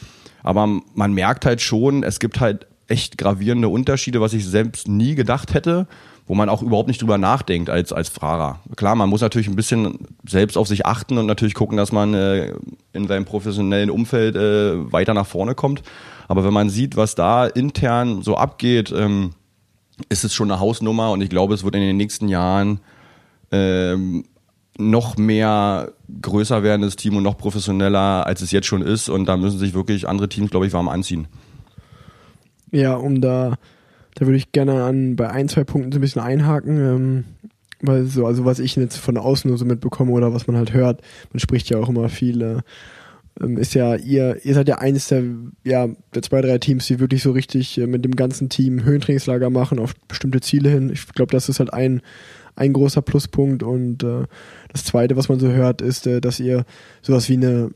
Aber man merkt halt schon, es gibt halt echt gravierende Unterschiede, was ich selbst nie gedacht hätte, wo man auch überhaupt nicht drüber nachdenkt als, als Fahrer. Klar, man muss natürlich ein bisschen selbst auf sich achten und natürlich gucken, dass man äh, in seinem professionellen Umfeld äh, weiter nach vorne kommt. Aber wenn man sieht, was da intern so abgeht, ähm, ist es schon eine Hausnummer und ich glaube, es wird in den nächsten Jahren ähm, noch mehr größer werdendes Team und noch professioneller, als es jetzt schon ist. Und da müssen sich wirklich andere Teams, glaube ich, warm anziehen. Ja, um da, da würde ich gerne an bei ein, zwei Punkten so ein bisschen einhaken. Ähm, weil so, also was ich jetzt von außen nur so mitbekomme oder was man halt hört, man spricht ja auch immer viel, äh, ähm, ist ja, ihr, ihr seid ja eines der, ja, der zwei, drei Teams, die wirklich so richtig äh, mit dem ganzen Team Höhentrainingslager machen auf bestimmte Ziele hin. Ich glaube, das ist halt ein, ein großer Pluspunkt. Und äh, das Zweite, was man so hört, ist, äh, dass ihr sowas wie eine,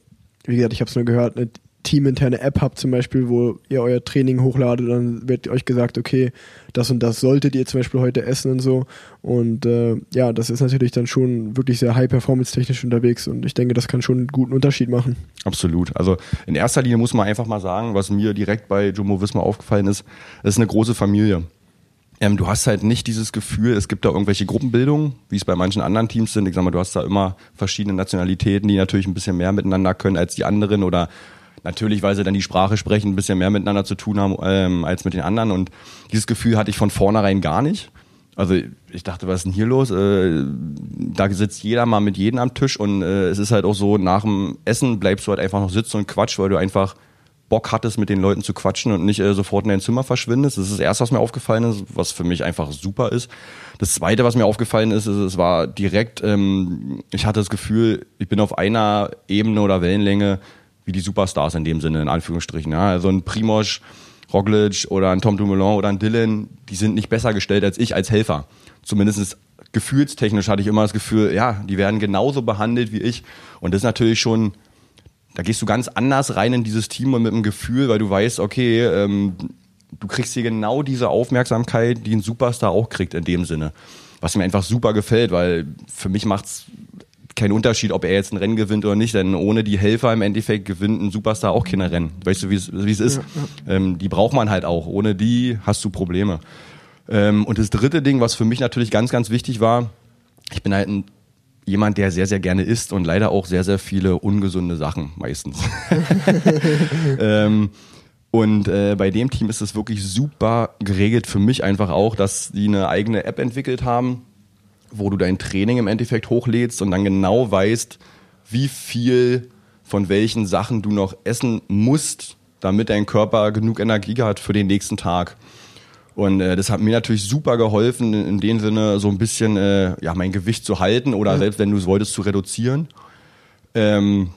wie gesagt, ich habe es nur gehört, eine teaminterne App habt zum Beispiel, wo ihr euer Training hochladet, dann wird euch gesagt, okay, das und das solltet ihr zum Beispiel heute essen und so. Und äh, ja, das ist natürlich dann schon wirklich sehr high-performance-technisch unterwegs und ich denke, das kann schon einen guten Unterschied machen. Absolut. Also in erster Linie muss man einfach mal sagen, was mir direkt bei Jumbo Wismar aufgefallen ist, es ist eine große Familie. Ähm, du hast halt nicht dieses Gefühl, es gibt da irgendwelche Gruppenbildungen, wie es bei manchen anderen Teams sind. Ich sag mal, du hast da immer verschiedene Nationalitäten, die natürlich ein bisschen mehr miteinander können als die anderen oder natürlich, weil sie dann die Sprache sprechen, ein bisschen mehr miteinander zu tun haben ähm, als mit den anderen. Und dieses Gefühl hatte ich von vornherein gar nicht. Also ich dachte, was ist denn hier los? Äh, da sitzt jeder mal mit jedem am Tisch und äh, es ist halt auch so, nach dem Essen bleibst du halt einfach noch sitzen und quatsch, weil du einfach Bock hattest, mit den Leuten zu quatschen und nicht äh, sofort in dein Zimmer verschwindest. Das ist das Erste, was mir aufgefallen ist, was für mich einfach super ist. Das Zweite, was mir aufgefallen ist, ist es war direkt, ähm, ich hatte das Gefühl, ich bin auf einer Ebene oder Wellenlänge wie die Superstars in dem Sinne, in Anführungsstrichen. Ja. Also ein Primoz, Roglic oder ein Tom Dumoulin oder ein Dylan, die sind nicht besser gestellt als ich als Helfer. Zumindest gefühlstechnisch hatte ich immer das Gefühl, ja, die werden genauso behandelt wie ich. Und das ist natürlich schon da gehst du ganz anders rein in dieses Team und mit dem Gefühl, weil du weißt, okay, ähm, du kriegst hier genau diese Aufmerksamkeit, die ein Superstar auch kriegt in dem Sinne. Was mir einfach super gefällt, weil für mich macht es keinen Unterschied, ob er jetzt ein Rennen gewinnt oder nicht, denn ohne die Helfer im Endeffekt gewinnt ein Superstar auch keine Rennen. Weißt du, wie es ist? Ja, ja. Ähm, die braucht man halt auch. Ohne die hast du Probleme. Ähm, und das dritte Ding, was für mich natürlich ganz, ganz wichtig war, ich bin halt ein jemand, der sehr, sehr gerne isst und leider auch sehr, sehr viele ungesunde Sachen meistens. ähm, und äh, bei dem Team ist es wirklich super geregelt für mich einfach auch, dass die eine eigene App entwickelt haben, wo du dein Training im Endeffekt hochlädst und dann genau weißt, wie viel von welchen Sachen du noch essen musst, damit dein Körper genug Energie hat für den nächsten Tag. Und äh, das hat mir natürlich super geholfen, in dem Sinne so ein bisschen äh, ja, mein Gewicht zu halten oder ja. selbst wenn du es wolltest, zu reduzieren. Ähm,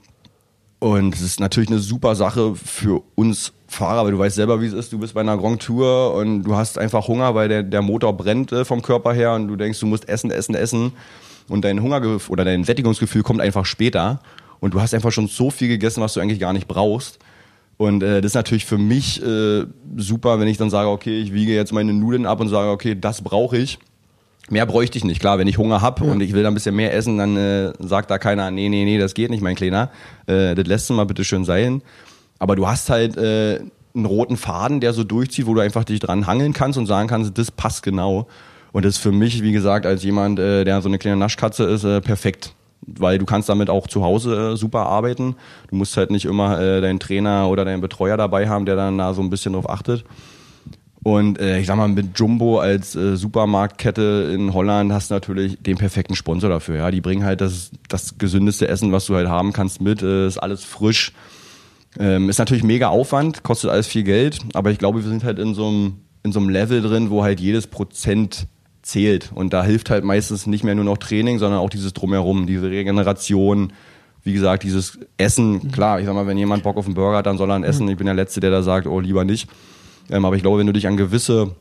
und es ist natürlich eine super Sache für uns Fahrer, weil du weißt selber, wie es ist. Du bist bei einer Grand Tour und du hast einfach Hunger, weil der, der Motor brennt äh, vom Körper her und du denkst, du musst essen, essen, essen. Und dein Hunger oder dein Sättigungsgefühl kommt einfach später. Und du hast einfach schon so viel gegessen, was du eigentlich gar nicht brauchst. Und äh, das ist natürlich für mich äh, super, wenn ich dann sage, okay, ich wiege jetzt meine Nudeln ab und sage, okay, das brauche ich. Mehr bräuchte ich nicht. Klar, wenn ich Hunger habe ja. und ich will da ein bisschen mehr essen, dann äh, sagt da keiner, nee, nee, nee, das geht nicht, mein Kleiner. Äh, das lässt du mal bitte schön sein. Aber du hast halt äh, einen roten Faden, der so durchzieht, wo du einfach dich dran hangeln kannst und sagen kannst, das passt genau. Und das ist für mich, wie gesagt, als jemand, äh, der so eine kleine Naschkatze ist, äh, perfekt. Weil du kannst damit auch zu Hause äh, super arbeiten. Du musst halt nicht immer äh, deinen Trainer oder deinen Betreuer dabei haben, der dann da so ein bisschen drauf achtet. Und äh, ich sag mal, mit Jumbo als äh, Supermarktkette in Holland hast du natürlich den perfekten Sponsor dafür. Ja, die bringen halt das, das gesündeste Essen, was du halt haben kannst, mit. Äh, ist alles frisch. Ähm, ist natürlich mega Aufwand, kostet alles viel Geld, aber ich glaube, wir sind halt in so einem in so einem Level drin, wo halt jedes Prozent zählt. Und da hilft halt meistens nicht mehr nur noch Training, sondern auch dieses Drumherum, diese Regeneration, wie gesagt, dieses Essen. Klar, ich sag mal, wenn jemand Bock auf einen Burger hat, dann soll er ihn essen. Ich bin der Letzte, der da sagt, oh, lieber nicht. Ähm, aber ich glaube, wenn du dich an gewisse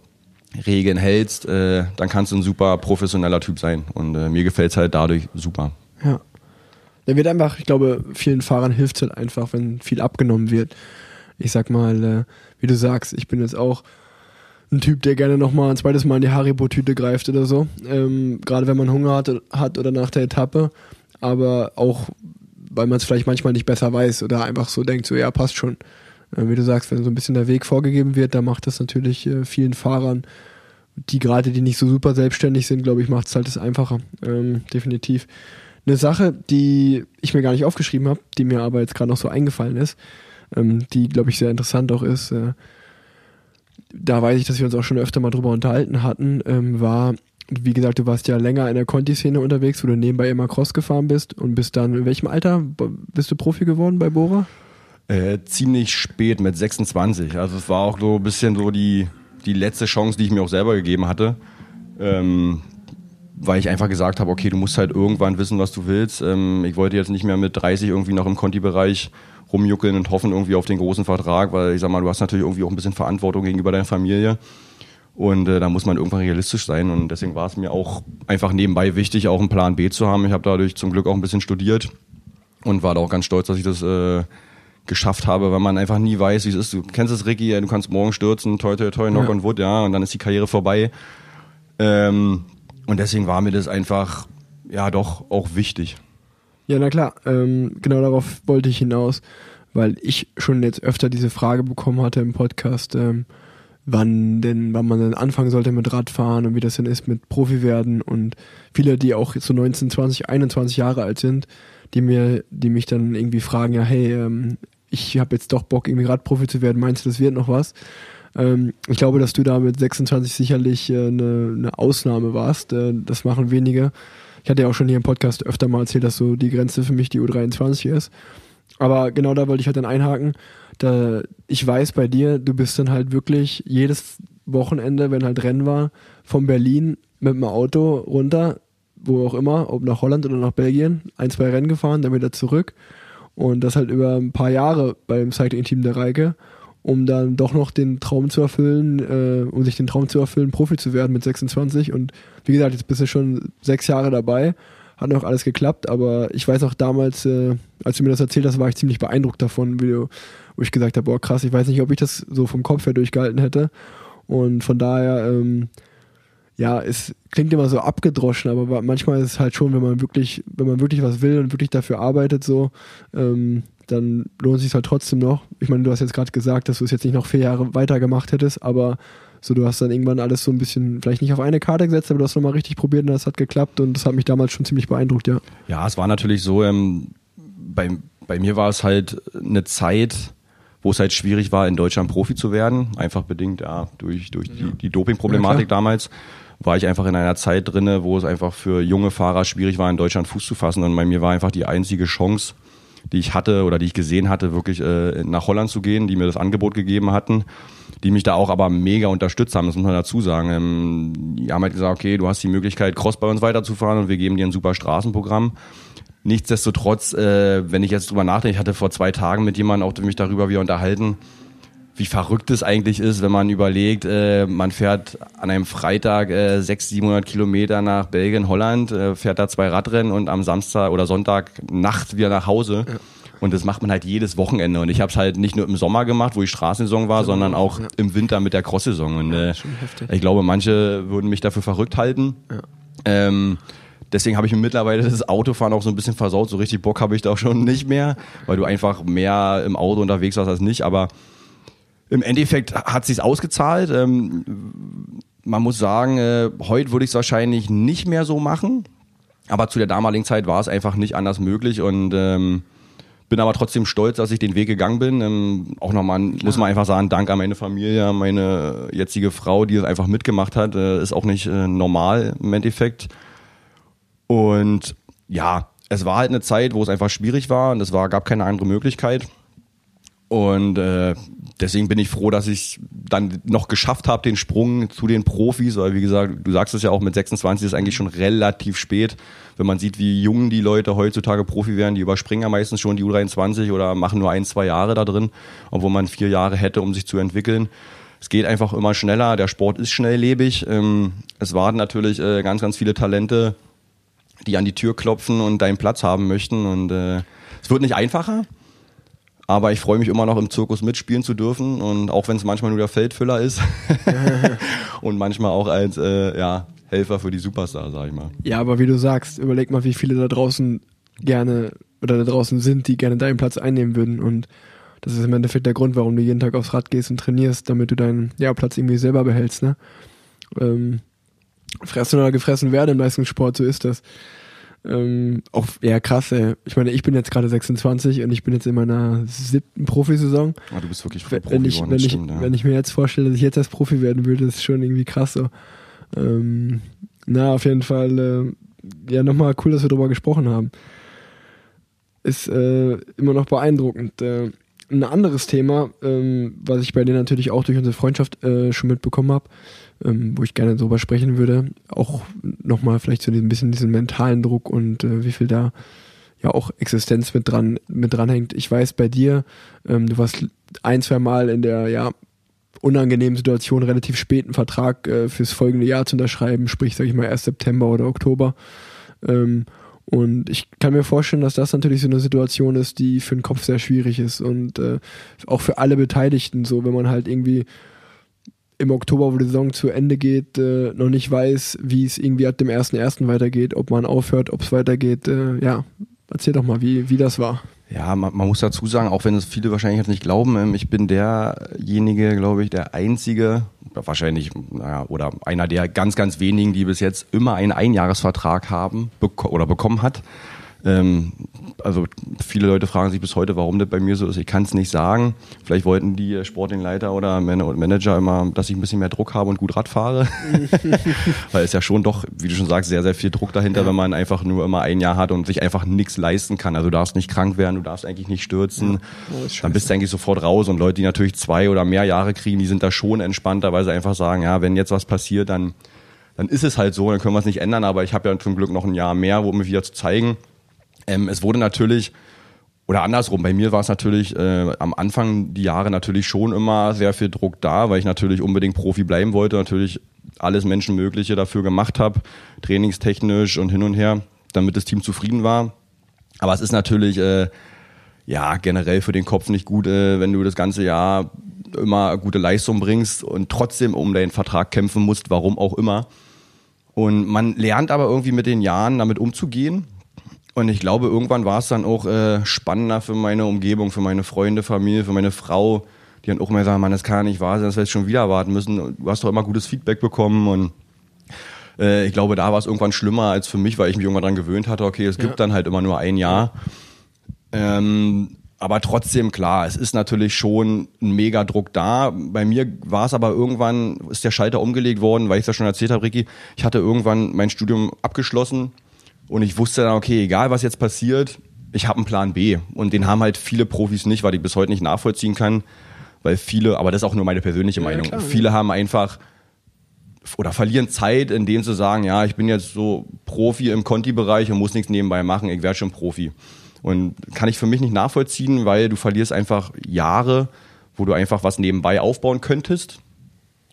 Regeln hältst, äh, dann kannst du ein super professioneller Typ sein. Und äh, mir gefällt es halt dadurch super. Ja. Der wird einfach, ich glaube, vielen Fahrern hilft es halt einfach, wenn viel abgenommen wird. Ich sag mal, äh, wie du sagst, ich bin jetzt auch ein Typ, der gerne nochmal ein zweites Mal in die Haribo-Tüte greift oder so. Ähm, Gerade wenn man Hunger hat, hat oder nach der Etappe. Aber auch, weil man es vielleicht manchmal nicht besser weiß oder einfach so denkt, so ja, passt schon. Äh, wie du sagst, wenn so ein bisschen der Weg vorgegeben wird, dann macht das natürlich äh, vielen Fahrern, die gerade, die nicht so super selbstständig sind, glaube ich, macht es halt das einfacher. Ähm, definitiv. Eine Sache, die ich mir gar nicht aufgeschrieben habe, die mir aber jetzt gerade noch so eingefallen ist, ähm, die, glaube ich, sehr interessant auch ist, äh, da weiß ich, dass wir uns auch schon öfter mal drüber unterhalten hatten, ähm, war, wie gesagt, du warst ja länger in der Conti-Szene unterwegs, wo du nebenbei immer Cross gefahren bist und bist dann, in welchem Alter bist du Profi geworden bei Bora? Äh, ziemlich spät mit 26. Also es war auch so ein bisschen so die, die letzte Chance, die ich mir auch selber gegeben hatte. Ähm, weil ich einfach gesagt habe, okay, du musst halt irgendwann wissen, was du willst. Ähm, ich wollte jetzt nicht mehr mit 30 irgendwie noch im Conti-Bereich rumjuckeln und hoffen irgendwie auf den großen Vertrag, weil ich sag mal, du hast natürlich irgendwie auch ein bisschen Verantwortung gegenüber deiner Familie. Und äh, da muss man irgendwann realistisch sein. Und deswegen war es mir auch einfach nebenbei wichtig, auch einen Plan B zu haben. Ich habe dadurch zum Glück auch ein bisschen studiert und war da auch ganz stolz, dass ich das äh, geschafft habe, weil man einfach nie weiß, wie es ist. Du kennst es, Ricky, du kannst morgen stürzen, toi, toi, toi, knock ja. on wood, ja, und dann ist die Karriere vorbei. Ähm, und deswegen war mir das einfach, ja, doch auch wichtig. Ja, na klar, ähm, genau darauf wollte ich hinaus, weil ich schon jetzt öfter diese Frage bekommen hatte im Podcast, ähm, wann denn, wann man denn anfangen sollte mit Radfahren und wie das denn ist mit Profi werden und viele, die auch so 19, 20, 21 Jahre alt sind, die mir, die mich dann irgendwie fragen, ja, hey, ähm, ich habe jetzt doch Bock, irgendwie Radprofi zu werden, meinst du, das wird noch was? Ähm, ich glaube, dass du da mit 26 sicherlich äh, eine, eine Ausnahme warst. Äh, das machen wenige. Ich hatte ja auch schon hier im Podcast öfter mal erzählt, dass so die Grenze für mich die U23 ist. Aber genau da wollte ich halt dann einhaken. Da, ich weiß bei dir, du bist dann halt wirklich jedes Wochenende, wenn halt Rennen war, von Berlin mit dem Auto runter, wo auch immer, ob nach Holland oder nach Belgien, ein, zwei Rennen gefahren, dann wieder zurück. Und das halt über ein paar Jahre beim Cycling-Team der Reike um dann doch noch den Traum zu erfüllen, äh, um sich den Traum zu erfüllen, Profi zu werden mit 26. Und wie gesagt, jetzt bist du schon sechs Jahre dabei, hat noch alles geklappt, aber ich weiß auch damals, äh, als du mir das erzählt hast, war ich ziemlich beeindruckt davon, wie du, wo ich gesagt habe, boah krass, ich weiß nicht, ob ich das so vom Kopf her durchgehalten hätte. Und von daher, ähm, ja, es klingt immer so abgedroschen, aber manchmal ist es halt schon, wenn man wirklich, wenn man wirklich was will und wirklich dafür arbeitet, so, ähm, dann lohnt es sich halt trotzdem noch. Ich meine, du hast jetzt gerade gesagt, dass du es jetzt nicht noch vier Jahre weiter gemacht hättest, aber so, du hast dann irgendwann alles so ein bisschen, vielleicht nicht auf eine Karte gesetzt, aber du hast nochmal richtig probiert und das hat geklappt und das hat mich damals schon ziemlich beeindruckt, ja. Ja, es war natürlich so, ähm, bei, bei mir war es halt eine Zeit, wo es halt schwierig war, in Deutschland Profi zu werden, einfach bedingt ja, durch, durch ja. die, die Doping-Problematik ja, damals war ich einfach in einer Zeit drinne, wo es einfach für junge Fahrer schwierig war, in Deutschland Fuß zu fassen. Und bei mir war einfach die einzige Chance, die ich hatte oder die ich gesehen hatte, wirklich äh, nach Holland zu gehen, die mir das Angebot gegeben hatten, die mich da auch aber mega unterstützt haben, das muss man dazu sagen. Ähm, die haben halt gesagt, okay, du hast die Möglichkeit, Cross bei uns weiterzufahren und wir geben dir ein super Straßenprogramm. Nichtsdestotrotz, äh, wenn ich jetzt drüber nachdenke, ich hatte vor zwei Tagen mit jemandem auch mich darüber wieder unterhalten, wie verrückt es eigentlich ist, wenn man überlegt, äh, man fährt an einem Freitag äh, 600, 700 Kilometer nach Belgien, Holland, äh, fährt da zwei Radrennen und am Samstag oder Sonntag Nacht wieder nach Hause. Ja. Und das macht man halt jedes Wochenende. Und ich habe es halt nicht nur im Sommer gemacht, wo die Straßensaison war, genau. sondern auch ja. im Winter mit der Cross-Saison. Und äh, ich glaube, manche würden mich dafür verrückt halten. Ähm, deswegen habe ich mir mittlerweile das Autofahren auch so ein bisschen versaut. So richtig Bock habe ich da auch schon nicht mehr, weil du einfach mehr im Auto unterwegs warst als nicht. Aber im Endeffekt hat sich's ausgezahlt. Ähm, man muss sagen, äh, heute würde ich es wahrscheinlich nicht mehr so machen. Aber zu der damaligen Zeit war es einfach nicht anders möglich und ähm, bin aber trotzdem stolz, dass ich den Weg gegangen bin. Ähm, auch nochmal, muss man einfach sagen, Dank an meine Familie, an meine jetzige Frau, die es einfach mitgemacht hat. Äh, ist auch nicht äh, normal im Endeffekt. Und ja, es war halt eine Zeit, wo es einfach schwierig war und es war, gab keine andere Möglichkeit. Und äh, deswegen bin ich froh, dass ich dann noch geschafft habe, den Sprung zu den Profis. Weil wie gesagt, du sagst es ja auch mit 26 ist eigentlich schon relativ spät. Wenn man sieht, wie jung die Leute heutzutage Profi werden, die überspringen ja meistens schon die U23 oder machen nur ein, zwei Jahre da drin, obwohl man vier Jahre hätte, um sich zu entwickeln. Es geht einfach immer schneller. Der Sport ist schnelllebig. Ähm, es warten natürlich äh, ganz, ganz viele Talente, die an die Tür klopfen und deinen Platz haben möchten. Und äh, es wird nicht einfacher. Aber ich freue mich immer noch im Zirkus mitspielen zu dürfen und auch wenn es manchmal nur der Feldfüller ist und manchmal auch als äh, ja, Helfer für die Superstar, sag ich mal. Ja, aber wie du sagst, überleg mal, wie viele da draußen gerne oder da draußen sind, die gerne deinen Platz einnehmen würden und das ist im Endeffekt der Grund, warum du jeden Tag aufs Rad gehst und trainierst, damit du deinen ja, Platz irgendwie selber behältst. Ne? Ähm, fressen oder gefressen werden im Leistungssport, so ist das. Ähm, auch ja krass, ey. Ich meine, ich bin jetzt gerade 26 und ich bin jetzt in meiner siebten Profisaison. Ah, du bist wirklich Profi wenn ich, geworden, wenn, ich, stimmt, ja. wenn ich mir jetzt vorstelle, dass ich jetzt erst Profi werden würde, ist schon irgendwie krass so. Ähm, na, auf jeden Fall, äh, ja, nochmal cool, dass wir darüber gesprochen haben. Ist äh, immer noch beeindruckend. Äh, ein anderes Thema, ähm, was ich bei dir natürlich auch durch unsere Freundschaft äh, schon mitbekommen habe, ähm, wo ich gerne drüber sprechen würde. Auch nochmal vielleicht so ein bisschen diesen mentalen Druck und äh, wie viel da ja auch Existenz mit dran mit dran hängt. Ich weiß bei dir, ähm, du warst ein, zwei Mal in der ja unangenehmen Situation, relativ späten Vertrag äh, fürs folgende Jahr zu unterschreiben, sprich, sag ich mal, erst September oder Oktober. Ähm, und ich kann mir vorstellen, dass das natürlich so eine Situation ist, die für den Kopf sehr schwierig ist und äh, auch für alle Beteiligten so, wenn man halt irgendwie im Oktober, wo die Saison zu Ende geht, äh, noch nicht weiß, wie es irgendwie ab dem 1.1. weitergeht, ob man aufhört, ob es weitergeht. Äh, ja, erzähl doch mal, wie, wie das war. Ja, man, man, muss dazu sagen, auch wenn es viele wahrscheinlich jetzt nicht glauben, ähm, ich bin derjenige, glaube ich, der einzige, wahrscheinlich, naja, oder einer der ganz, ganz wenigen, die bis jetzt immer einen Einjahresvertrag haben bek oder bekommen hat. Ähm, also viele Leute fragen sich bis heute, warum das bei mir so ist. Ich kann es nicht sagen. Vielleicht wollten die Sportingleiter oder Manager immer, dass ich ein bisschen mehr Druck habe und gut Rad fahre. Weil es ja schon doch, wie du schon sagst, sehr, sehr viel Druck dahinter, ja. wenn man einfach nur immer ein Jahr hat und sich einfach nichts leisten kann. Also du darfst nicht krank werden, du darfst eigentlich nicht stürzen. Ja. Oh, dann bist du eigentlich sofort raus. Und Leute, die natürlich zwei oder mehr Jahre kriegen, die sind da schon entspannter, weil sie einfach sagen, ja, wenn jetzt was passiert, dann, dann ist es halt so, dann können wir es nicht ändern. Aber ich habe ja zum Glück noch ein Jahr mehr, um mich wieder zu zeigen. Ähm, es wurde natürlich, oder andersrum, bei mir war es natürlich äh, am Anfang die Jahre natürlich schon immer sehr viel Druck da, weil ich natürlich unbedingt Profi bleiben wollte, natürlich alles Menschenmögliche dafür gemacht habe, trainingstechnisch und hin und her, damit das Team zufrieden war. Aber es ist natürlich äh, ja generell für den Kopf nicht gut, äh, wenn du das ganze Jahr immer gute Leistung bringst und trotzdem um deinen Vertrag kämpfen musst, warum auch immer. Und man lernt aber irgendwie mit den Jahren damit umzugehen. Und ich glaube, irgendwann war es dann auch äh, spannender für meine Umgebung, für meine Freunde, Familie, für meine Frau, die dann auch immer sagen, man, das kann ja nicht wahr sein, dass wir jetzt schon wieder warten müssen. Du hast doch immer gutes Feedback bekommen und äh, ich glaube, da war es irgendwann schlimmer als für mich, weil ich mich irgendwann daran gewöhnt hatte, okay, es gibt ja. dann halt immer nur ein Jahr. Ähm, aber trotzdem, klar, es ist natürlich schon ein Megadruck da. Bei mir war es aber irgendwann, ist der Schalter umgelegt worden, weil ich es ja schon erzählt habe, Ricky. Ich hatte irgendwann mein Studium abgeschlossen und ich wusste dann, okay, egal was jetzt passiert, ich habe einen Plan B. Und den haben halt viele Profis nicht, weil ich bis heute nicht nachvollziehen kann. Weil viele, aber das ist auch nur meine persönliche ja, Meinung, klar, viele ja. haben einfach oder verlieren Zeit, indem sie sagen, ja, ich bin jetzt so Profi im Conti-Bereich und muss nichts nebenbei machen, ich werde schon Profi. Und kann ich für mich nicht nachvollziehen, weil du verlierst einfach Jahre, wo du einfach was nebenbei aufbauen könntest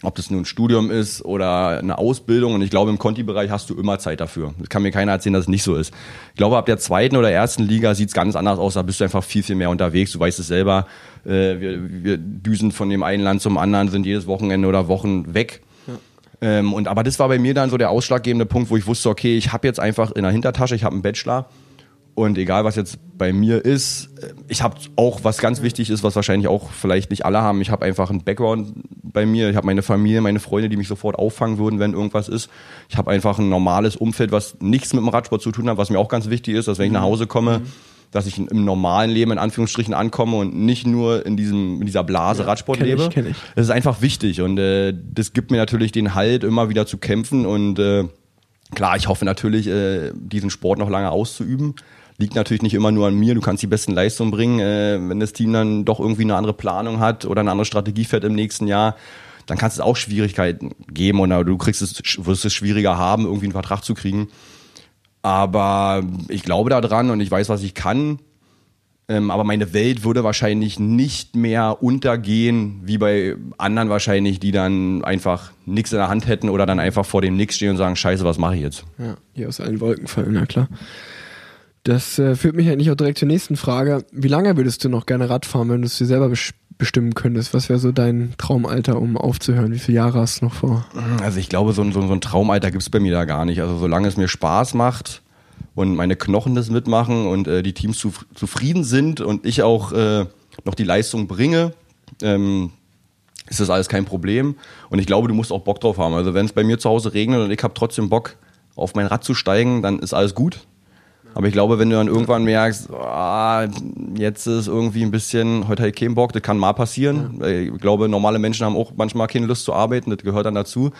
ob das nun ein Studium ist oder eine Ausbildung. Und ich glaube, im Conti-Bereich hast du immer Zeit dafür. Das kann mir keiner erzählen, dass es nicht so ist. Ich glaube, ab der zweiten oder ersten Liga sieht es ganz anders aus. Da bist du einfach viel, viel mehr unterwegs. Du weißt es selber. Äh, wir, wir düsen von dem einen Land zum anderen, sind jedes Wochenende oder Wochen weg. Ähm, und aber das war bei mir dann so der ausschlaggebende Punkt, wo ich wusste, okay, ich habe jetzt einfach in der Hintertasche, ich habe einen Bachelor Und egal, was jetzt bei mir ist, ich habe auch, was ganz wichtig ist, was wahrscheinlich auch vielleicht nicht alle haben, ich habe einfach einen Background bei mir. Ich habe meine Familie, meine Freunde, die mich sofort auffangen würden, wenn irgendwas ist. Ich habe einfach ein normales Umfeld, was nichts mit dem Radsport zu tun hat, was mir auch ganz wichtig ist, dass wenn ich nach Hause komme, dass ich im normalen Leben in Anführungsstrichen ankomme und nicht nur in diesem in dieser Blase Radsport kenn ich, lebe. kenn ich. Das ist einfach wichtig und äh, das gibt mir natürlich den Halt, immer wieder zu kämpfen und äh, klar, ich hoffe natürlich, äh, diesen Sport noch lange auszuüben. Liegt natürlich nicht immer nur an mir, du kannst die besten Leistungen bringen. Äh, wenn das Team dann doch irgendwie eine andere Planung hat oder eine andere Strategie fährt im nächsten Jahr, dann kann es auch Schwierigkeiten geben oder du kriegst es, wirst es schwieriger haben, irgendwie einen Vertrag zu kriegen. Aber ich glaube daran und ich weiß, was ich kann. Ähm, aber meine Welt würde wahrscheinlich nicht mehr untergehen, wie bei anderen wahrscheinlich, die dann einfach nichts in der Hand hätten oder dann einfach vor dem Nix stehen und sagen, scheiße, was mache ich jetzt? Ja, die aus allen Wolken fallen, na klar. Das äh, führt mich eigentlich auch direkt zur nächsten Frage. Wie lange würdest du noch gerne Rad fahren, wenn du es dir selber bes- bestimmen könntest? Was wäre so dein Traumalter, um aufzuhören? Wie viele Jahre hast du noch vor? Also ich glaube, so ein, so ein, Traumalter gibt's bei mir da gar nicht. Also solange es mir Spaß macht und meine Knochen das mitmachen und äh, die Teams zu, zufrieden sind und ich auch äh, noch die Leistung bringe, ähm, ist das alles kein Problem. Und ich glaube, du musst auch Bock drauf haben. Also wenn es bei mir zu Hause regnet und ich habe trotzdem Bock, auf mein Rad zu steigen, dann ist alles gut. Aber ich glaube, wenn du dann irgendwann merkst, ah, jetzt ist irgendwie ein bisschen, heute habe ich keinen Bock, das kann mal passieren. Ich glaube, normale Menschen haben auch manchmal keine Lust zu arbeiten, das gehört dann dazu.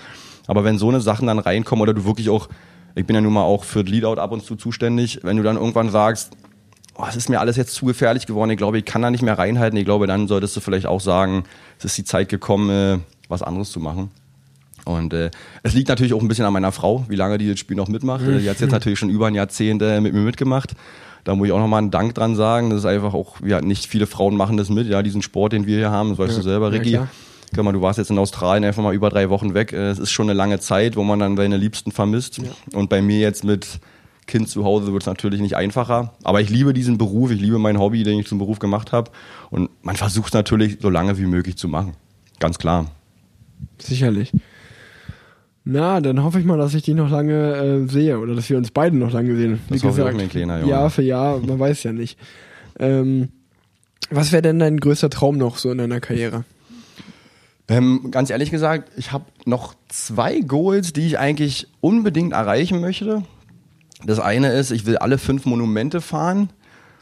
Aber wenn so eine Sachen dann reinkommen oder du wirklich auch, ich bin ja nun mal auch für das Leadout ab und zu zuständig, wenn du dann irgendwann sagst, oh, es ist mir alles jetzt zu gefährlich geworden, ich glaube, ich kann da nicht mehr reinhalten, ich glaube, dann solltest du vielleicht auch sagen, es ist die Zeit gekommen, äh, was anderes zu machen. Und äh, es liegt natürlich auch ein bisschen an meiner Frau, wie lange die das Spiel noch mitmacht. Äh, Die hat jetzt natürlich schon über ein Jahrzehnt äh, mit mir mitgemacht. Da muss ich auch nochmal einen Dank dran sagen. Das ist einfach auch, ja, nicht viele Frauen machen das mit, ja, diesen Sport, den wir hier haben, das weißt du selber, ja, Ricky. klar. Guck mal, du warst jetzt in Australien einfach mal über drei Wochen weg. Äh, Es ist schon eine lange Zeit, wo man dann seine Liebsten vermisst. Und bei mir jetzt mit Kind zu Hause wird es natürlich nicht einfacher. Aber ich liebe diesen Beruf, ich liebe mein Hobby, den ich zum Beruf gemacht habe. Und man versucht es natürlich so lange wie möglich zu machen. Ganz klar. Sicherlich. Na, dann hoffe ich mal, dass ich dich noch lange äh, sehe oder dass wir uns beide noch lange sehen. Das hoffe ich auch, mein kleiner Junge. Jahr für Jahr, man weiß ja nicht. Ähm, was wäre denn dein größter Traum noch so in deiner Karriere? Ähm, ganz ehrlich gesagt, ich habe noch zwei Goals, die ich eigentlich unbedingt erreichen möchte. Das eine ist, ich will alle fünf Monumente fahren.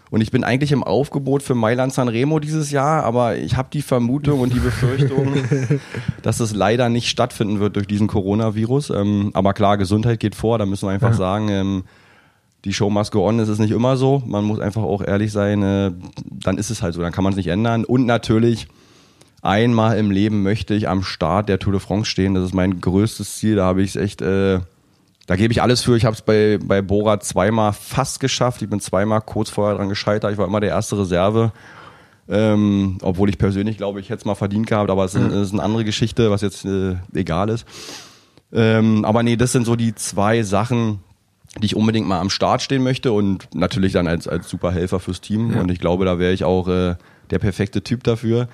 Und ich bin eigentlich im Aufgebot für Mailand Sanremo dieses Jahr, aber ich habe die Vermutung und die Befürchtung, dass es leider nicht stattfinden wird durch diesen Coronavirus. Ähm, aber klar, Gesundheit geht vor, da müssen wir einfach Ja. sagen, ähm, die Show must go on, es ist nicht immer so. Man muss einfach auch ehrlich sein, äh, dann ist es halt so, dann kann man es nicht ändern. Und natürlich, einmal im Leben möchte ich am Start der Tour de France stehen. Das ist mein größtes Ziel. Da habe ich es echt, äh, da gebe ich alles für. Ich habe es bei, bei Bora zweimal fast geschafft. Ich bin zweimal kurz vorher dran gescheitert. Ich war immer der erste Reserve. Ähm, obwohl ich persönlich glaube, ich hätte es mal verdient gehabt, aber es ist, ist eine andere Geschichte, was jetzt äh, egal ist. Ähm, aber nee, das sind so die zwei Sachen, die ich unbedingt mal am Start stehen möchte und natürlich dann als, als super Helfer fürs Team. Und ich glaube, da wäre ich auch äh, der perfekte Typ dafür.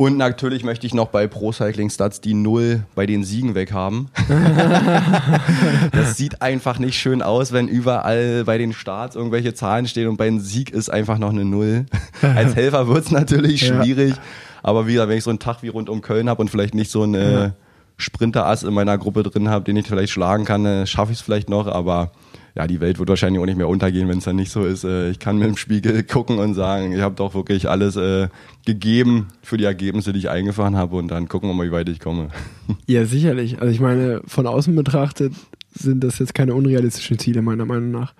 Und natürlich möchte ich noch bei Pro Cycling Stats die Null bei den Siegen weghaben. das sieht einfach nicht schön aus, wenn überall bei den Starts irgendwelche Zahlen stehen und bei einem Sieg ist einfach noch eine Null. Als Helfer wird's natürlich Ja. schwierig. Aber wie gesagt, wenn ich so einen Tag wie rund um Köln habe und vielleicht nicht so einen äh, Sprinter-Ass in meiner Gruppe drin habe, den ich vielleicht schlagen kann, äh, schaffe ich es vielleicht noch. Aber ja, die Welt wird wahrscheinlich auch nicht mehr untergehen, wenn es dann nicht so ist. Äh, ich kann mir im Spiegel gucken und sagen, ich habe doch wirklich alles äh, gegeben für die Ergebnisse, die ich eingefahren habe und dann gucken wir mal, wie weit ich komme. Ja, sicherlich. Also ich meine, von außen betrachtet sind das jetzt keine unrealistischen Ziele, meiner Meinung nach.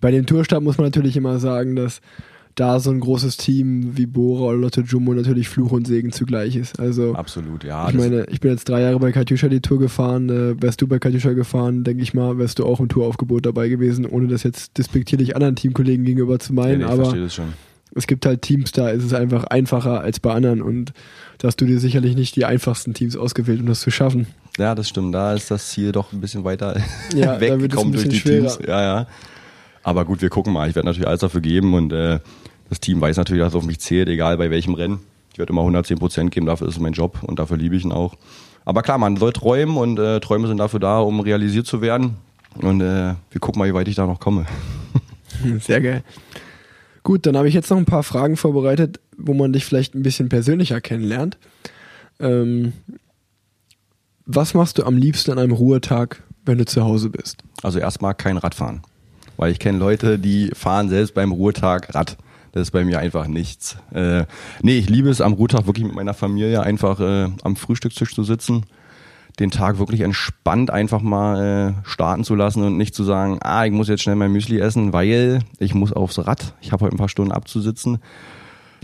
Bei dem Tourstab muss man natürlich immer sagen, dass da so ein großes Team wie Bora oder Lotto Jumbo natürlich Fluch und Segen zugleich ist. Also Absolut, ja. ich meine, ich bin jetzt drei Jahre bei Katjuscha die Tour gefahren. Äh, wärst du bei Katjuscha gefahren, denke ich mal, wärst du auch im Touraufgebot dabei gewesen, ohne das jetzt despektierlich anderen Teamkollegen gegenüber zu ja, meinen. nee, ich aber verstehe das schon. es gibt halt Teams, da ist es einfach einfacher als bei anderen und da hast du dir sicherlich nicht die einfachsten Teams ausgewählt, um das zu schaffen. Ja, das stimmt. Da ist das Ziel doch ein bisschen weiter Ja, ein weggekommen durch die bisschen Teams. schwerer. Ja, ja. Aber gut, wir gucken mal. Ich werde natürlich alles dafür geben und äh, das Team weiß natürlich, dass es auf mich zählt, egal bei welchem Rennen. Ich werde immer 110 Prozent geben, dafür ist es mein Job und dafür liebe ich ihn auch. Aber klar, man soll träumen und äh, Träume sind dafür da, um realisiert zu werden. Und äh, wir gucken mal, wie weit ich da noch komme. Sehr geil. Gut, dann habe ich jetzt noch ein paar Fragen vorbereitet, wo man dich vielleicht ein bisschen persönlicher kennenlernt. Ähm, was machst du am liebsten an einem Ruhetag, wenn du zu Hause bist? Also erstmal kein Radfahren. Weil ich kenne Leute, die fahren selbst beim Ruhetag Rad. Das ist bei mir einfach nichts. Äh, nee, ich liebe es am Ruhetag wirklich mit meiner Familie einfach äh, am Frühstückstisch zu sitzen, den Tag wirklich entspannt einfach mal äh, starten zu lassen und nicht zu sagen, ah, ich muss jetzt schnell mein Müsli essen, weil ich muss aufs Rad. Ich habe heute ein paar Stunden abzusitzen.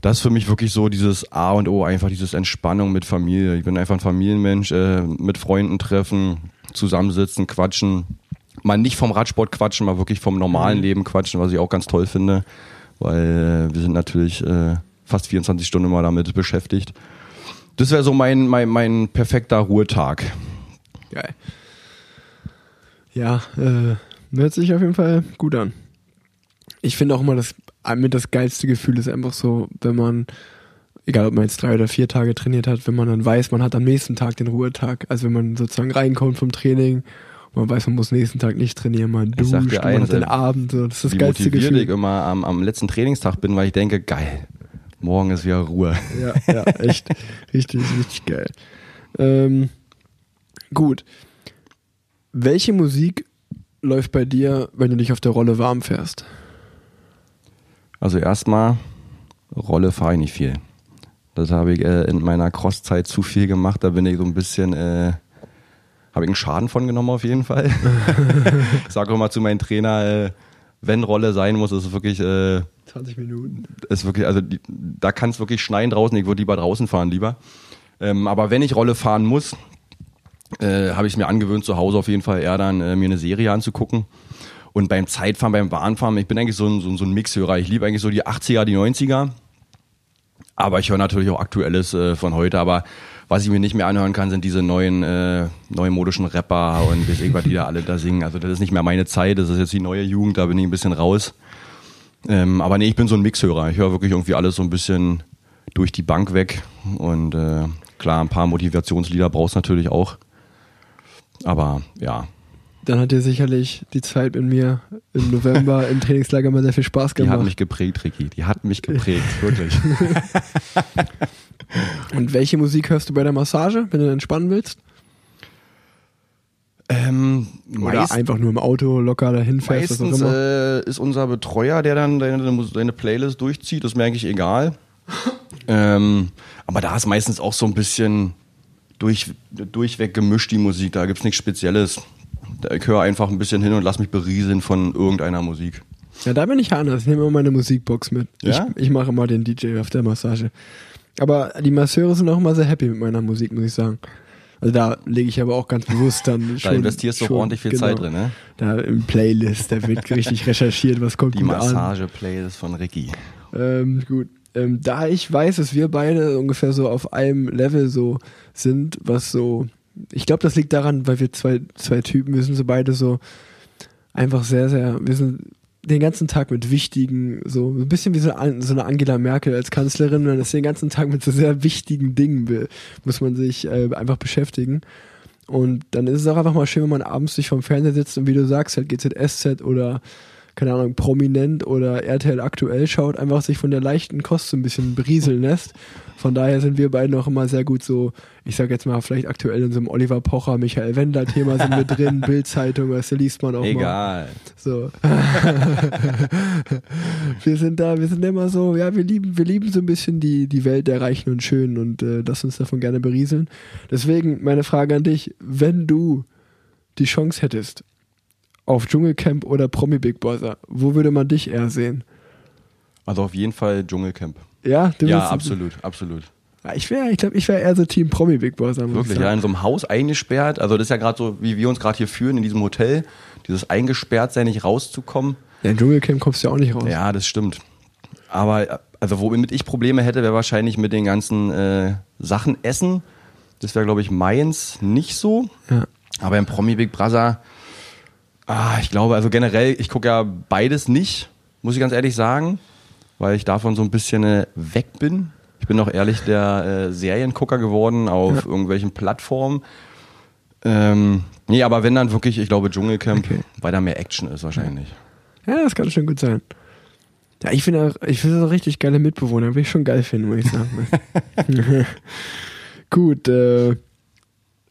Das ist für mich wirklich so dieses A und O, einfach dieses Entspannung mit Familie. Ich bin einfach ein Familienmensch, äh, mit Freunden treffen, zusammensitzen, quatschen. Mal nicht vom Radsport quatschen, mal wirklich vom normalen Mhm. Leben quatschen, was ich auch ganz toll finde, weil äh, wir sind natürlich äh, fast 24 Stunden immer damit beschäftigt. Das wäre so mein, mein, mein perfekter Ruhetag. Geil. Ja, äh, hört sich auf jeden Fall gut an. Ich finde auch immer, das mit das geilste Gefühl ist einfach so, wenn man, egal ob man jetzt drei oder vier Tage trainiert hat, wenn man dann weiß, man hat am nächsten Tag den Ruhetag. Also wenn man sozusagen reinkommt vom Training, man weiß, man muss nächsten Tag nicht trainieren, man duscht, man eins, hat den Abend, so. das ist das Wie geilste Gefühl. ich immer am, am letzten Trainingstag bin, weil ich denke, geil, morgen ist wieder Ruhe. Ja, ja, echt. richtig, richtig geil. Ähm, gut. Welche Musik läuft bei dir, wenn du dich auf der Rolle warm fährst? Also erstmal, Rolle fahre ich nicht viel. Das habe ich äh, in meiner Crosszeit zu viel gemacht. Da bin ich so ein bisschen, äh, habe ich einen Schaden von genommen auf jeden Fall. ich sage auch immer zu meinem Trainer, äh, wenn Rolle sein muss, ist es wirklich, äh, 20 Minuten. ist wirklich, also die, da kann es wirklich schneien draußen. Ich würde lieber draußen fahren lieber. Ähm, aber wenn ich Rolle fahren muss, äh, habe ich es mir angewöhnt, zu Hause auf jeden Fall eher dann äh, mir eine Serie anzugucken. Und beim Zeitfahren, beim Bahnfahren, ich bin eigentlich so ein, so, so ein Mixhörer. Ich liebe eigentlich so die 80er, die 90er. Aber ich höre natürlich auch Aktuelles äh, von heute. Aber was ich mir nicht mehr anhören kann, sind diese neuen, äh, neumodischen Rapper und weiß ich, was die da alle da singen. Also das ist nicht mehr meine Zeit. Das ist jetzt die neue Jugend. Da bin ich ein bisschen raus. Ähm, aber nee, ich bin so ein Mixhörer. Ich höre wirklich irgendwie alles so ein bisschen durch die Bank weg. Und äh, klar, ein paar Motivationslieder brauchst du natürlich auch. Aber ja, Dann hat dir sicherlich die Zeit mit mir im November im Trainingslager mal sehr viel Spaß die hat gemacht. mich geprägt, Ricky. Die hat mich geprägt, wirklich. Und welche Musik hörst du bei der Massage, wenn du entspannen willst? ähm, Oder einfach nur im Auto locker dahin fährst, meistens immer? äh, ist unser Betreuer, der dann deine, deine Playlist durchzieht. Das ist mir eigentlich egal. ähm, aber da ist meistens auch so ein bisschen durch, durchweg gemischt die Musik. Da gibt's nichts Spezielles. Ich höre einfach ein bisschen hin und lass mich berieseln von irgendeiner Musik. Ja, da bin ich anders. Ich nehme immer meine Musikbox mit. Ja? Ich, ich mache immer den DJ auf der Massage. Aber die Masseure sind auch immer sehr happy mit meiner Musik, muss ich sagen. Also da lege ich aber auch ganz bewusst dann schon. Da investierst du schon, ordentlich viel genau. Zeit drin, ne? Da im Playlist, da wird richtig recherchiert, was kommt Die. Massage-Playlist von Ricky. Ähm, gut. Ähm, da ich weiß, dass wir beide ungefähr so auf einem Level so sind, was so. Ich glaube, das liegt daran, weil wir zwei, zwei Typen, wir sind so beide so einfach sehr, sehr. Wir sind den ganzen Tag mit wichtigen, so ein bisschen wie so, eine Angela Merkel als Kanzlerin, man ist den ganzen Tag mit so sehr wichtigen Dingen, be- muss man sich äh, einfach beschäftigen. Und dann ist es auch einfach mal schön, wenn man abends sich vom Fernseher sitzt und wie du sagst, halt GZSZ oder keine Ahnung, prominent oder RTL aktuell schaut, einfach sich von der leichten Kost so ein bisschen berieseln lässt. Von daher sind wir beiden auch immer sehr gut so, ich sag jetzt mal, vielleicht aktuell in so einem Oliver Pocher, Michael Wendler-Thema sind wir drin, Bildzeitung, weißt du, liest man auch mal. Egal. So. wir sind da, wir sind immer so, ja, wir lieben, wir lieben so ein bisschen die, die Welt der Reichen und Schönen und äh, lass uns davon gerne berieseln. Deswegen meine Frage an dich, wenn du die Chance hättest, auf Dschungelcamp oder Promi Big Brother, wo würde man dich eher sehen? Also auf jeden Fall Dschungelcamp. Ja, du Ja, absolut, absolut. Ich wäre, ich glaube, ich wäre eher so Team Promi Big Brother. muss Wirklich, ich ja, in so einem Haus eingesperrt. Also das ist ja gerade so, wie wir uns gerade hier führen in diesem Hotel. Dieses eingesperrt sein, nicht rauszukommen. Ja, in Dschungelcamp kommst du ja auch nicht raus. Ja, das stimmt. Aber also womit ich Probleme hätte, wäre wahrscheinlich mit den ganzen äh, Sachen essen. Das wäre, glaube ich, meins nicht so. Ja. Aber im Promi Big Brother, ah, ich glaube, also generell, ich gucke ja beides nicht, muss ich ganz ehrlich sagen, weil ich davon so ein bisschen äh, weg bin. Ich bin auch ehrlich der äh, Seriengucker geworden auf irgendwelchen Plattformen. Ähm, nee, aber wenn dann wirklich, ich glaube, Dschungelcamp, Okay. weil da mehr Action ist wahrscheinlich. Ja, das kann schon gut sein. Ja, ich finde auch, ich finde auch richtig geile Mitbewohner, würde ich schon geil finden, muss ich sagen. gut, äh,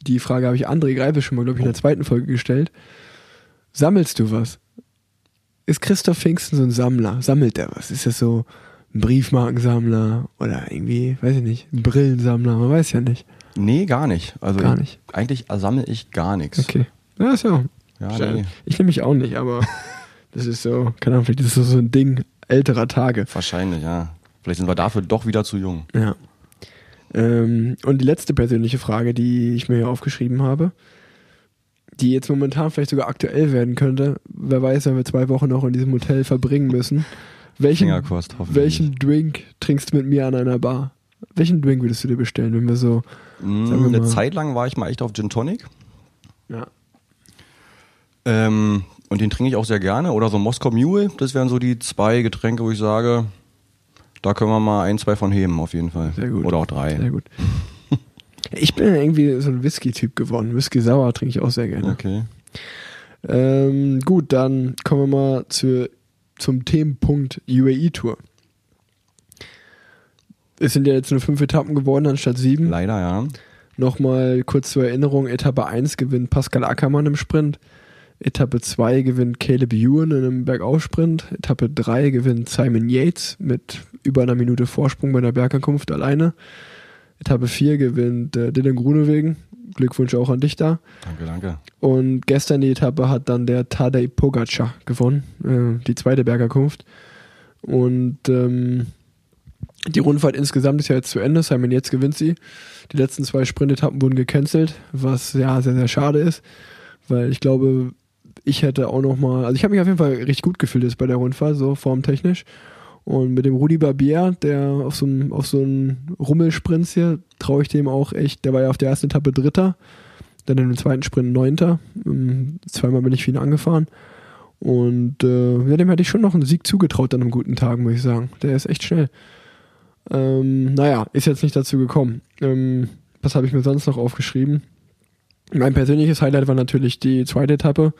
die Frage habe ich André Greife schon mal, glaube ich, in der zweiten Folge gestellt. Sammelst du was? Ist Christoph Pfingsten so ein Sammler? Sammelt er was? Ist das so ein Briefmarkensammler oder irgendwie, weiß ich nicht, ein Brillensammler? Man weiß ja nicht. Nee, gar nicht. Also Gar nicht. Eigentlich sammle ich gar nichts. Okay. Ja, ist ja. Ja, Ja, nee. Ich nehme mich auch nicht, aber das ist so, keine Ahnung, vielleicht ist das so ein Ding älterer Tage. Wahrscheinlich, ja. Vielleicht sind wir dafür doch wieder zu jung. Ja. Ähm, und die letzte persönliche Frage, die ich mir hier aufgeschrieben habe, die jetzt momentan vielleicht sogar aktuell werden könnte, wer weiß, wenn wir zwei Wochen noch in diesem Hotel verbringen müssen. Welchen, Fingerkost, welchen Drink trinkst du mit mir an einer Bar? Welchen Drink würdest du dir bestellen, wenn wir so. Mm, wir Eine Zeit lang war ich mal echt auf Gin Tonic. Ja. Ähm, und den trinke ich auch sehr gerne. Oder so Moskau Mule. Das wären so die zwei Getränke, wo ich sage, da können wir mal ein, zwei von heben, auf jeden Fall. Sehr gut. Oder auch drei. Sehr gut. Ich bin irgendwie so ein Whisky-Typ geworden. Whisky sauer trinke ich auch sehr gerne. Okay. Ähm, gut, dann kommen wir mal zu, zum Themenpunkt UAE-Tour. Es sind ja jetzt nur fünf Etappen geworden anstatt sieben. Leider, ja. Nochmal kurz zur Erinnerung: Etappe 1 gewinnt Pascal Ackermann im Sprint. Etappe 2 gewinnt Caleb Ewan in einem Bergaufsprint. Etappe 3 gewinnt Simon Yates mit über einer Minute Vorsprung bei der Bergankunft alleine. Etappe 4 gewinnt äh, Dylan Grunewegen. Glückwunsch auch an dich da. Danke, danke. Und gestern die Etappe hat dann der Tadej Pogacar gewonnen, äh, die zweite Bergerkunft. Und ähm, die Rundfahrt insgesamt ist ja jetzt zu Ende. Simon jetzt gewinnt sie. Die letzten zwei Sprintetappen wurden gecancelt, was ja sehr, sehr schade ist, weil ich glaube, ich hätte auch noch mal, also ich habe mich auf jeden Fall richtig gut gefühlt jetzt bei der Rundfahrt, so formtechnisch. Und mit dem Rudi Barbier, der auf so einem auf so einem Rummelsprint hier, traue ich dem auch echt, der war ja auf der ersten Etappe Dritter, dann in dem zweiten Sprint Neunter. Ähm, Zweimal bin ich für ihn angefahren. Und äh, ja, dem hätte ich schon noch einen Sieg zugetraut an einem guten Tag, muss ich sagen. Der ist echt schnell. Ähm, naja, ist jetzt nicht dazu gekommen. Ähm, was habe ich mir sonst noch aufgeschrieben? Mein persönliches Highlight war natürlich die zweite Etappe,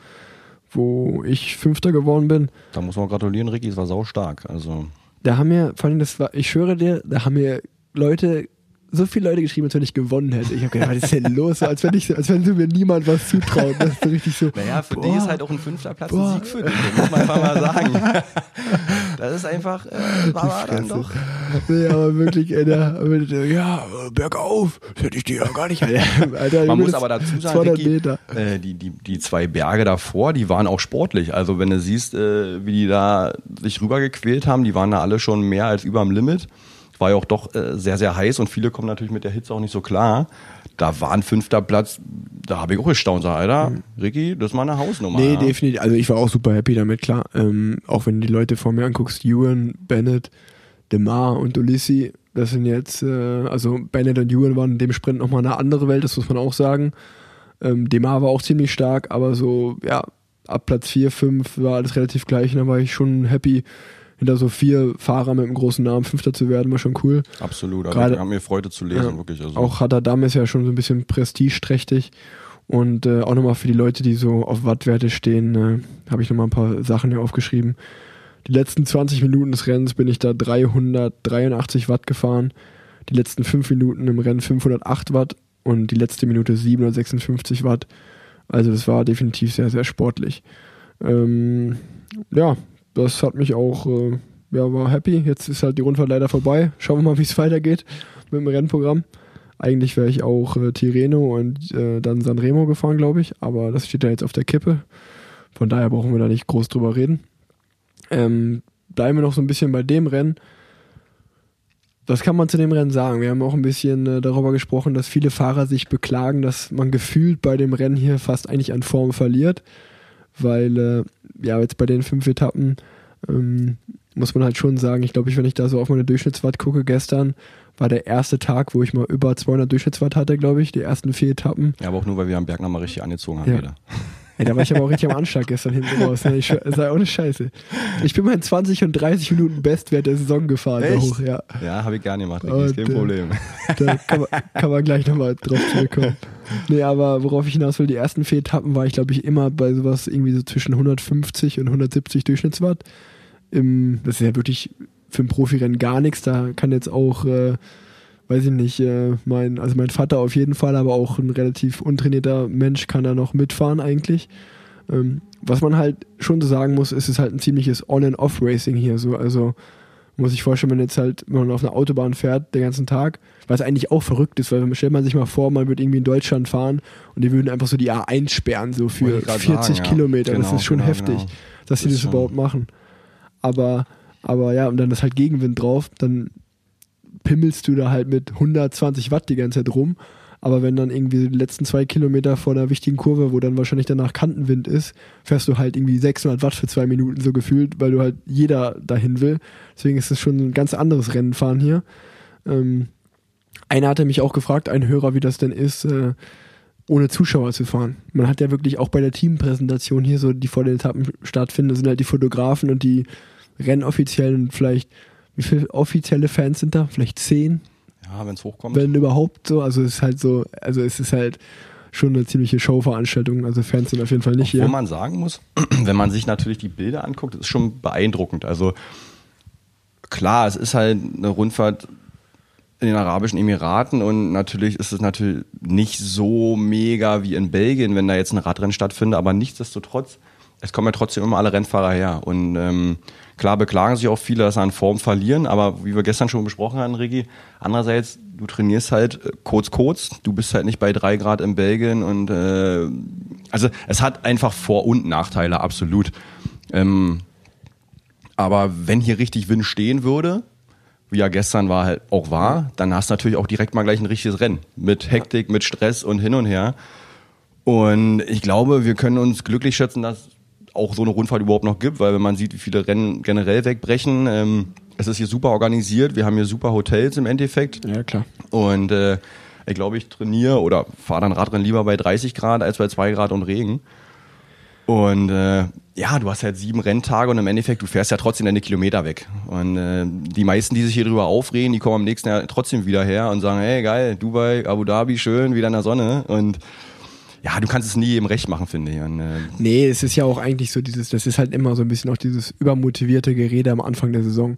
wo ich Fünfter geworden bin. Da muss man gratulieren, Ricky, es war sau stark. Also, Da haben mir, vor allem das war, ich schwöre dir, da haben mir Leute, so viele Leute geschrieben, als wenn ich gewonnen hätte. Ich habe gedacht, was ist denn los? So, als wenn ich, als wenn mir niemand was zutraut. Das ist so richtig so. naja, für boah, dich ist halt auch ein fünfter Platz Boah. ein Sieg für dich, muss man einfach mal sagen. Das ist einfach, äh, war, dann doch. Nee, aber wirklich, der, ja, bergauf, das hätte ich dir ja gar nicht. Alter, Man muss aber dazu sagen, 200 Ricky, Meter. äh, die, die, die zwei Berge davor, die waren auch sportlich. Also wenn du siehst, äh, wie die da sich rübergequält haben, die waren da alle schon mehr als über dem Limit. War ja auch doch äh, sehr, sehr heiß und viele kommen natürlich mit der Hitze auch nicht so klar. Da war ein fünfter Platz, da habe ich auch gestaunt, sag, Alter, Ricky, das ist mal eine Hausnummer. Nee, ja. definitiv. Also ich war auch super happy damit, klar. Ähm, auch wenn du die Leute vor mir anguckst, Ewan, Bennett, Demar und Ulissi, das sind jetzt, äh, also Bennett und Ewan waren in dem Sprint nochmal eine andere Welt, das muss man auch sagen. Ähm, Demar war auch ziemlich stark, aber so, ja, ab Platz 4, 5 war alles relativ gleich und da war ich schon happy, hinter so vier Fahrer mit einem großen Namen Fünfter zu werden, war schon cool. Absolut, also Gerade- haben mir Freude zu lesen, Ja. wirklich. Also. Auch Hatterdam ist ja schon so ein bisschen prestigeträchtig. Und äh, auch nochmal für die Leute, die so auf Wattwerte stehen, äh, habe ich nochmal ein paar Sachen hier aufgeschrieben. Die letzten 20 Minuten des Rennens bin ich da 383 Watt gefahren. Die letzten 5 Minuten im Rennen 508 Watt und die letzte Minute 756 Watt. Also das war definitiv sehr, sehr sportlich. Ähm, ja, das hat mich auch, äh, ja, war happy. Jetzt ist halt die Rundfahrt leider vorbei. Schauen wir mal, wie es weitergeht mit dem Rennprogramm. Eigentlich wäre ich auch äh, Tirreno und äh, dann Sanremo gefahren, glaube ich. Aber das steht ja jetzt auf der Kippe. Von daher brauchen wir da nicht groß drüber reden. Ähm, bleiben wir noch so ein bisschen bei dem Rennen. Was kann man zu dem Rennen sagen? Wir haben auch ein bisschen äh, darüber gesprochen, dass viele Fahrer sich beklagen, dass man gefühlt bei dem Rennen hier fast eigentlich an Form verliert. Weil, äh, ja, jetzt bei den fünf Etappen ähm, muss man halt schon sagen, ich glaube, ich, wenn ich da so auf meine Durchschnittswatt gucke, gestern war der erste Tag, wo ich mal über 200 Durchschnittswatt hatte, glaube ich, die ersten vier Etappen. ja, aber auch nur, weil wir am Berg nochmal richtig angezogen haben Ja. wieder. Ey, da war ich aber auch richtig am Anschlag gestern hinten raus. Ne? Ich war ohne Scheiße. Ich bin mal in 20 und 30 Minuten Bestwert der Saison gefahren. Echt? hoch, ja. Ja, habe ich gerne gemacht, Ricky, ist kein äh, Problem. Da kann man, kann man gleich nochmal drauf zurückkommen. nee, aber worauf ich hinaus will, die ersten vier Etappen war ich, glaube ich, immer bei sowas irgendwie so zwischen 150 und 170 Durchschnittswatt. Im, das ist ja wirklich für ein Profirennen gar nichts. Da kann jetzt auch, äh, weiß ich nicht, äh, mein, also mein Vater auf jeden Fall, aber auch ein relativ untrainierter Mensch kann da noch mitfahren eigentlich. Ähm, was man halt schon so sagen muss, ist es halt ein ziemliches On-and-Off-Racing hier. So. Also muss ich vorstellen, wenn jetzt halt, wenn man auf einer Autobahn fährt den ganzen Tag, was eigentlich auch verrückt ist, weil stellt man sich mal vor, man würde irgendwie in Deutschland fahren und die würden einfach so die A1 sperren, so für 40 sagen, ja. Kilometer. das Genau, ist schon genau, heftig, genau. dass sie Das das, überhaupt machen. Aber, aber ja, und dann ist halt Gegenwind drauf, dann pimmelst du da halt mit 120 Watt die ganze Zeit rum. Aber wenn dann irgendwie die letzten zwei Kilometer vor einer wichtigen Kurve, wo dann wahrscheinlich danach Kantenwind ist, fährst du halt irgendwie 600 Watt für zwei Minuten so gefühlt, weil du halt jeder dahin will. Deswegen ist es schon ein ganz anderes Rennenfahren hier. Ähm, einer hatte mich auch gefragt, ein Hörer, wie das denn ist, äh, ohne Zuschauer zu fahren. Man hat ja wirklich auch bei der Teampräsentation hier, so die vor den Etappen stattfinden, sind halt die Fotografen und die Rennoffiziellen vielleicht, wie viele offizielle Fans sind da? Vielleicht zehn, Ja, wenn es hochkommt. wenn überhaupt so. Also es ist halt so, also es ist halt schon eine ziemliche Showveranstaltung. Also Fans sind auf jeden Fall nicht Obwohl hier. man sagen muss, wenn man sich natürlich die Bilder anguckt, ist schon beeindruckend. Also klar, es ist halt eine Rundfahrt in den Arabischen Emiraten und natürlich ist es natürlich nicht so mega wie in Belgien, wenn da jetzt ein Radrennen stattfindet, aber nichtsdestotrotz, es kommen ja trotzdem immer alle Rennfahrer her und ähm, klar beklagen sich auch viele, dass sie an Form verlieren, aber wie wir gestern schon besprochen haben, Rigi, andererseits, du trainierst halt äh, kurz kurz, du bist halt nicht bei drei Grad in Belgien und äh, also es hat einfach Vor- und Nachteile, absolut. Ähm, aber wenn hier richtig Wind stehen würde, wie ja gestern war halt auch war, dann hast du natürlich auch direkt mal gleich ein richtiges Rennen. Mit Hektik, mit Stress und hin und her. Und ich glaube, wir können uns glücklich schätzen, dass auch so eine Rundfahrt überhaupt noch gibt, weil wenn man sieht, wie viele Rennen generell wegbrechen, ähm, es ist hier super organisiert, wir haben hier super Hotels im Endeffekt. Ja, klar. Und äh, ich glaube, ich trainiere oder fahre dann Radrennen lieber bei 30 Grad als bei 2 Grad und Regen. Und äh, ja, du hast halt sieben Renntage und im Endeffekt, du fährst ja trotzdem deine Kilometer weg. Und äh, die meisten, die sich hier drüber aufregen, die kommen am nächsten Jahr trotzdem wieder her und sagen, hey geil, Dubai, Abu Dhabi, schön, wieder in der Sonne. Und ja, du kannst es nie jedem recht machen, finde ich. Und, äh, Nee, es ist ja auch eigentlich so dieses, das ist halt immer so ein bisschen auch dieses übermotivierte Gerede am Anfang der Saison.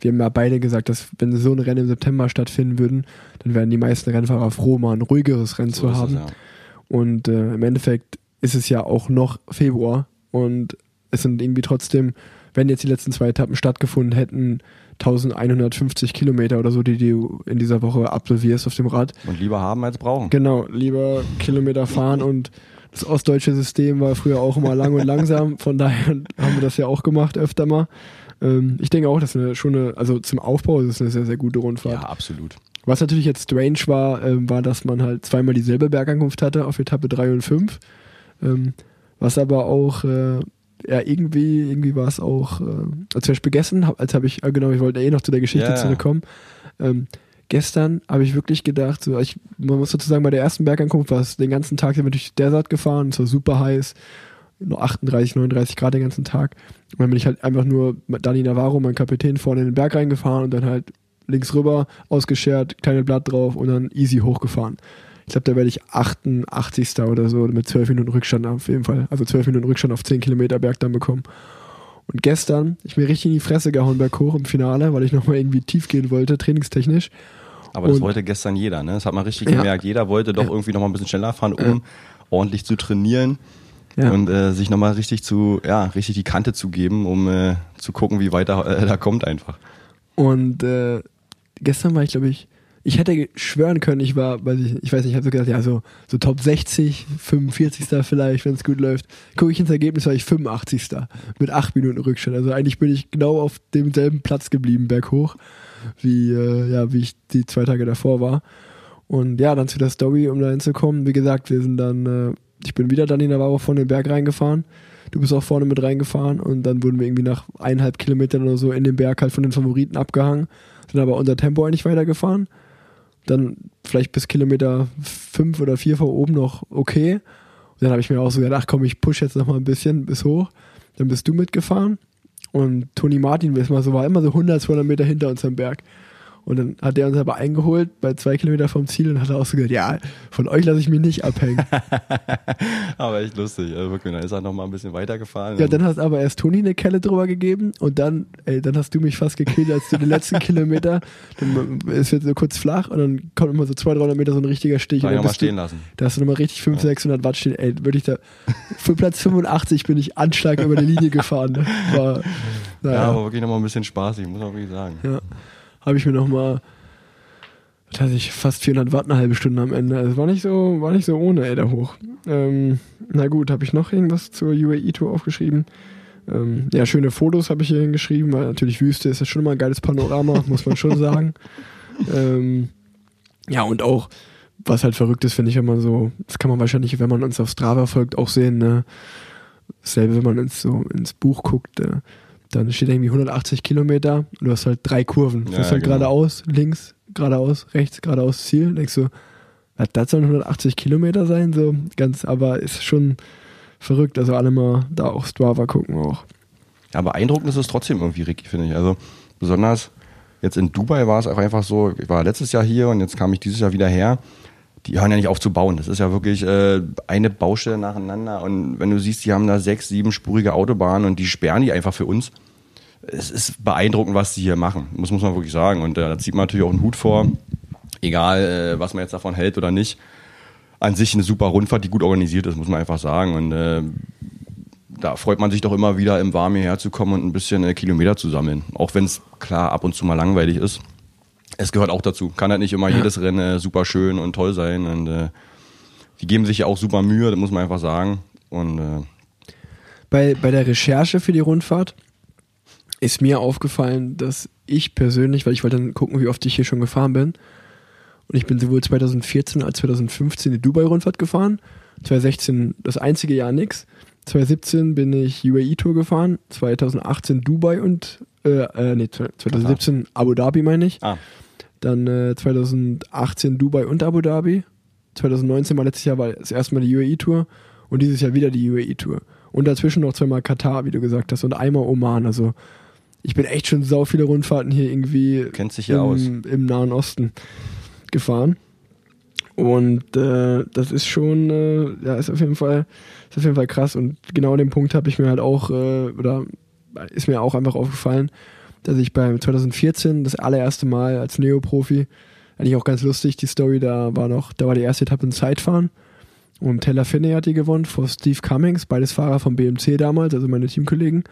Wir haben ja beide gesagt, dass wenn so ein Rennen im September stattfinden würden, dann wären die meisten Rennfahrer froh, mal ein ruhigeres Rennen so zu ist es, haben. ja. Und äh, im Endeffekt ist es ja auch noch Februar und es sind irgendwie trotzdem, wenn jetzt die letzten zwei Etappen stattgefunden hätten, 1150 Kilometer oder so, die du in dieser Woche absolvierst auf dem Rad. Und lieber haben als brauchen. Genau, lieber Kilometer fahren und das ostdeutsche System war früher auch immer lang und langsam, von daher haben wir das ja auch gemacht öfter mal. Ähm, ich denke auch, dass eine schon eine, also zum Aufbau ist es eine sehr, sehr gute Rundfahrt. Ja, absolut. Was natürlich jetzt strange war, ähm, war, dass man halt zweimal dieselbe Bergankunft hatte auf Etappe 3 und 5. Ähm, was aber auch, äh, ja, irgendwie, irgendwie war es auch, äh, als zum Beispiel gestern, hab, als habe ich, äh, genau, ich wollte eh noch zu der Geschichte Ja. zurückkommen. Ähm, gestern habe ich wirklich gedacht, so, ich, man muss dazu sagen, bei der ersten Bergankunft war es den ganzen Tag sind wir durch Desert gefahren, es war super heiß, nur 38, 39 Grad den ganzen Tag. Und dann bin ich halt einfach nur mit Dani Navarro, mein Kapitän, vorne in den Berg reingefahren und dann halt links rüber, ausgeschert, kleine Blatt drauf und dann easy hochgefahren. Ich glaube, da werde ich 88. oder so mit 12 Minuten Rückstand auf jeden Fall. Also 12 Minuten Rückstand auf 10 Kilometer Berg dann bekommen. Und gestern, ich mir richtig in die Fresse gehauen berghoch im Finale, weil ich nochmal irgendwie tief gehen wollte, trainingstechnisch. Aber das Und- wollte gestern jeder, ne? Das hat man richtig Ja. gemerkt. Jeder wollte doch Ja. irgendwie noch mal ein bisschen schneller fahren, um ordentlich zu trainieren Ja. und äh, sich noch mal richtig zu, ja, richtig die Kante zu geben, um äh, zu gucken, wie weit er äh, da kommt einfach. Und äh, gestern war ich, glaube ich, ich hätte schwören können, ich war, weiß ich, ich weiß nicht, ich habe so gedacht, ja, so, so Top 60, 45. vielleicht, wenn es gut läuft. Gucke ich ins Ergebnis, war ich 85. mit 8 Minuten Rückstand. Also eigentlich bin ich genau auf demselben Platz geblieben, berghoch, wie, äh, ja, wie ich die zwei Tage davor war. Und ja, dann zu der Story, um da hinzukommen. Wie gesagt, wir sind dann, äh, ich bin wieder dann in Navarro von den Berg reingefahren. Du bist auch vorne mit reingefahren und dann wurden wir irgendwie nach eineinhalb Kilometern oder so in den Berg halt von den Favoriten abgehangen, sind aber unser Tempo eigentlich weitergefahren. Dann vielleicht bis Kilometer fünf oder vier vor oben noch okay. Und dann habe ich mir auch so gedacht, ach komm, ich push jetzt noch mal ein bisschen bis hoch. Dann bist du mitgefahren und Toni Martin ist mal so, war immer so 100, 200 Meter hinter uns am Berg. Und dann hat der uns aber eingeholt bei zwei Kilometer vom Ziel und hat auch so gesagt, ja, von euch lasse ich mich nicht abhängen. aber echt lustig, also wirklich. Dann ist er noch mal ein bisschen weitergefahren. Ja, dann hast aber erst Toni eine Kelle drüber gegeben und dann, ey, dann hast du mich fast gekillt, als du den letzten Kilometer, dann ist jetzt so kurz flach und dann kommt immer so 200, 300 Meter so ein richtiger Stich. Kann und dann mal bist du- stehen lassen. Da hast du nochmal richtig 500, 600 Watt stehen. Ey, würde ich da, für Platz 85 bin ich Anschlag über die Linie gefahren. Ne? War, Ja, naja, aber wirklich noch mal ein bisschen spaßig, muss man wirklich sagen. ja. Habe ich mir nochmal, was weiß ich, fast 400 Watt eine halbe Stunde am Ende. Also war nicht so, war nicht so ohne, ey, da hoch. Ähm, na gut, habe ich noch irgendwas zur UAE-Tour aufgeschrieben? Ähm, ja, schöne Fotos habe ich hier hingeschrieben, weil natürlich Wüste ist ja schon mal ein geiles Panorama, muss man schon sagen. Ähm, ja, und auch, was halt verrückt ist, finde ich, wenn man so, das kann man wahrscheinlich, wenn man uns auf Strava folgt, auch sehen, ne? Dasselbe, wenn man ins, so ins Buch guckt, äh, dann steht irgendwie 180 Kilometer und du hast halt drei Kurven. Du Ja, fährst halt genau. geradeaus, links, geradeaus, rechts, geradeaus, Ziel. Und denkst du, was, das sollen 180 Kilometer sein? So ganz, aber ist schon verrückt. Also alle mal da auf Strava gucken auch. Ja, beeindruckend ist es trotzdem irgendwie, Ricky, finde ich. Also besonders jetzt in Dubai war es auch einfach so, ich war letztes Jahr hier und jetzt kam ich dieses Jahr wieder her. Die hören ja nicht auf zu bauen. Das ist ja wirklich äh, eine Baustelle nacheinander. Und wenn du siehst, die haben da sechs, sieben spurige Autobahnen und die sperren die einfach für uns. Es ist beeindruckend, was die hier machen. Muss, muss man wirklich sagen. Und äh, da zieht man natürlich auch einen Hut vor. Egal, äh, was man jetzt davon hält oder nicht. An sich eine super Rundfahrt, die gut organisiert ist, muss man einfach sagen. Und äh, da freut man sich doch immer wieder im Warmen hierher zu kommen und ein bisschen äh, Kilometer zu sammeln. Auch wenn es klar ab und zu mal langweilig ist. Es gehört auch dazu. Kann halt nicht immer jedes Rennen äh, super schön und toll sein. Und äh, die geben sich ja auch super Mühe, das muss man einfach sagen. Und äh, Bei, bei der Recherche für die Rundfahrt ist mir aufgefallen, dass ich persönlich, weil ich wollte dann gucken, wie oft ich hier schon gefahren bin, und ich bin sowohl 2014 als 2015 die Dubai-Rundfahrt gefahren, 2016 das einzige Jahr nix, 2017 bin ich UAE-Tour gefahren, 2018 Dubai und, äh, äh nee, 2017 Abu Dhabi meine ich, ah, dann äh, 2018 Dubai und Abu Dhabi. 2019 war letztes Jahr war das erste Mal die UAE-Tour und dieses Jahr wieder die UAE-Tour. Und dazwischen noch zweimal Katar, wie du gesagt hast, und einmal Oman. Also ich bin echt schon sau viele Rundfahrten hier irgendwie Kennt sich im, aus. im Nahen Osten gefahren. Und äh, das ist schon, äh, ja, ist auf jeden Fall, ist auf jeden Fall krass. Und genau den Punkt habe ich mir halt auch, äh, oder ist mir auch einfach aufgefallen, dass ich beim 2014 das allererste Mal als Neoprofi, eigentlich auch ganz lustig, die Story, da war noch, da war die erste Etappe ein Zeitfahren und Taylor Finney hat die gewonnen vor Steve Cummings, beides Fahrer vom BMC damals, also meine Teamkollegen.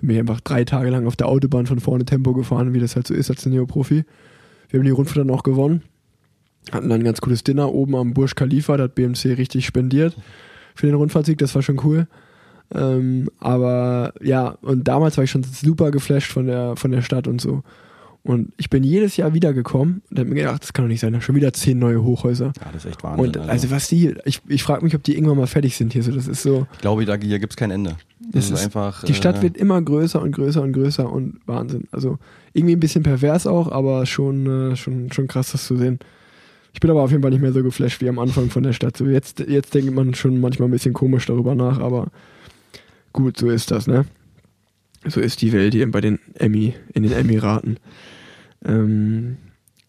Bin einfach drei Tage lang auf der Autobahn von vorne Tempo gefahren, wie das halt so ist als Neoprofi. Wir haben die Rundfahrt dann auch gewonnen, hatten dann ein ganz cooles Dinner oben am Burj Khalifa, da hat BMC richtig spendiert für den Rundfahrtsieg, das war schon cool. Ähm, aber ja, und damals war ich schon super geflasht von der, von der Stadt und so. Und ich bin jedes Jahr wiedergekommen und hab mir gedacht, das kann doch nicht sein, da schon wieder zehn neue Hochhäuser. ja, das ist echt Wahnsinn. Und also was die, ich, ich frage mich, ob die irgendwann mal fertig sind hier. So, das ist so, ich glaube, da, hier gibt es kein Ende. Das es ist, einfach. die Stadt äh, wird immer größer und größer und größer und Wahnsinn. Also irgendwie ein bisschen pervers auch, aber schon, äh, schon, schon krass, das zu sehen. Ich bin aber auf jeden Fall nicht mehr so geflasht wie am Anfang von der Stadt. So jetzt, jetzt denkt man schon manchmal ein bisschen komisch darüber nach, aber gut, so ist das, ne? So ist die Welt hier bei den Emmy, in den Emiraten. Ähm,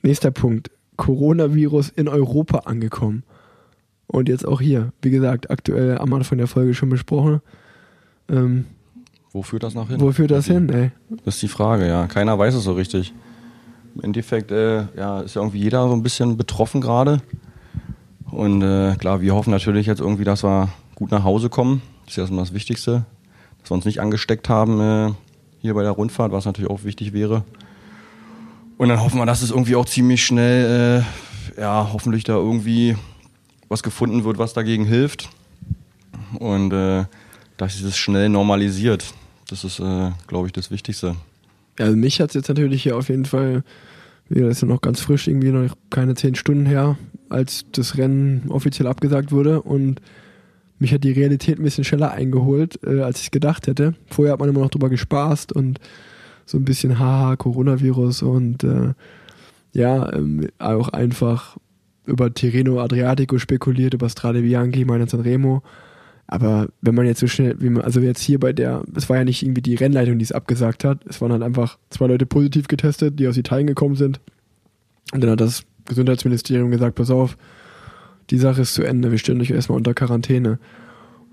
nächster Punkt. Coronavirus in Europa angekommen. Und jetzt auch hier. Wie gesagt, aktuell am Anfang der Folge schon besprochen. Ähm, Wo führt das noch hin? wo führt das hin, ey? Das ist die Frage, ja. Keiner weiß es so richtig. Im Endeffekt äh, ja, ist ja irgendwie jeder so ein bisschen betroffen gerade. Und äh, klar, wir hoffen natürlich jetzt irgendwie, dass wir gut nach Hause kommen. Das ist ja erstmal das Wichtigste. Dass wir uns nicht angesteckt haben äh, hier bei der Rundfahrt, was natürlich auch wichtig wäre. Und dann hoffen wir, dass es irgendwie auch ziemlich schnell, äh, ja, hoffentlich da irgendwie was gefunden wird, was dagegen hilft. Und äh, dass es schnell normalisiert. Das ist, glaube ich, das Wichtigste. Also mich hat es jetzt natürlich hier auf jeden Fall, das ist ja noch ganz frisch, irgendwie noch keine zehn Stunden her, als das Rennen offiziell abgesagt wurde und mich hat die Realität ein bisschen schneller eingeholt, äh, als ich gedacht hätte. Vorher hat man immer noch drüber gespaßt und so ein bisschen haha, Coronavirus und äh, ja, ähm, auch einfach über Tirreno Adriatico spekuliert, über Strade Bianchi, Mainz Sanremo. Aber wenn man jetzt so schnell, wie man, also jetzt hier bei der, es war ja nicht irgendwie die Rennleitung, die es abgesagt hat, es waren halt einfach zwei Leute positiv getestet, die aus Italien gekommen sind. Und dann hat das Gesundheitsministerium gesagt, pass auf, die Sache ist zu Ende, wir stellen euch erstmal unter Quarantäne.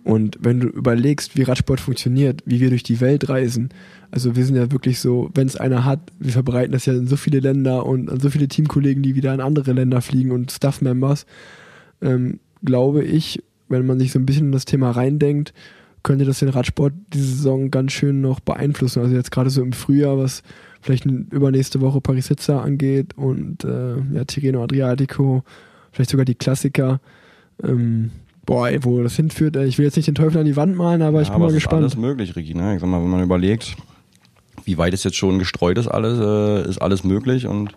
Und wenn du überlegst, wie Radsport funktioniert, wie wir durch die Welt reisen, also wir sind ja wirklich so, wenn es einer hat, wir verbreiten das ja in so viele Länder und an so viele Teamkollegen, die wieder in andere Länder fliegen und Staff-Members, ähm, glaube ich, wenn man sich so ein bisschen in das Thema reindenkt, könnte das den Radsport diese Saison ganz schön noch beeinflussen. Also jetzt gerade so im Frühjahr, was vielleicht übernächste Woche Paris-Sitza angeht und äh, ja, Tirreno Adriatico, vielleicht sogar die Klassiker. Ähm, boah, ey, wo das hinführt, ich will jetzt nicht den Teufel an die Wand malen, aber ja, ich bin aber mal gespannt. Ist alles möglich, Ricky. Ne? Ich sag mal, wenn man überlegt, wie weit es jetzt schon gestreut ist, alles, äh, ist alles möglich und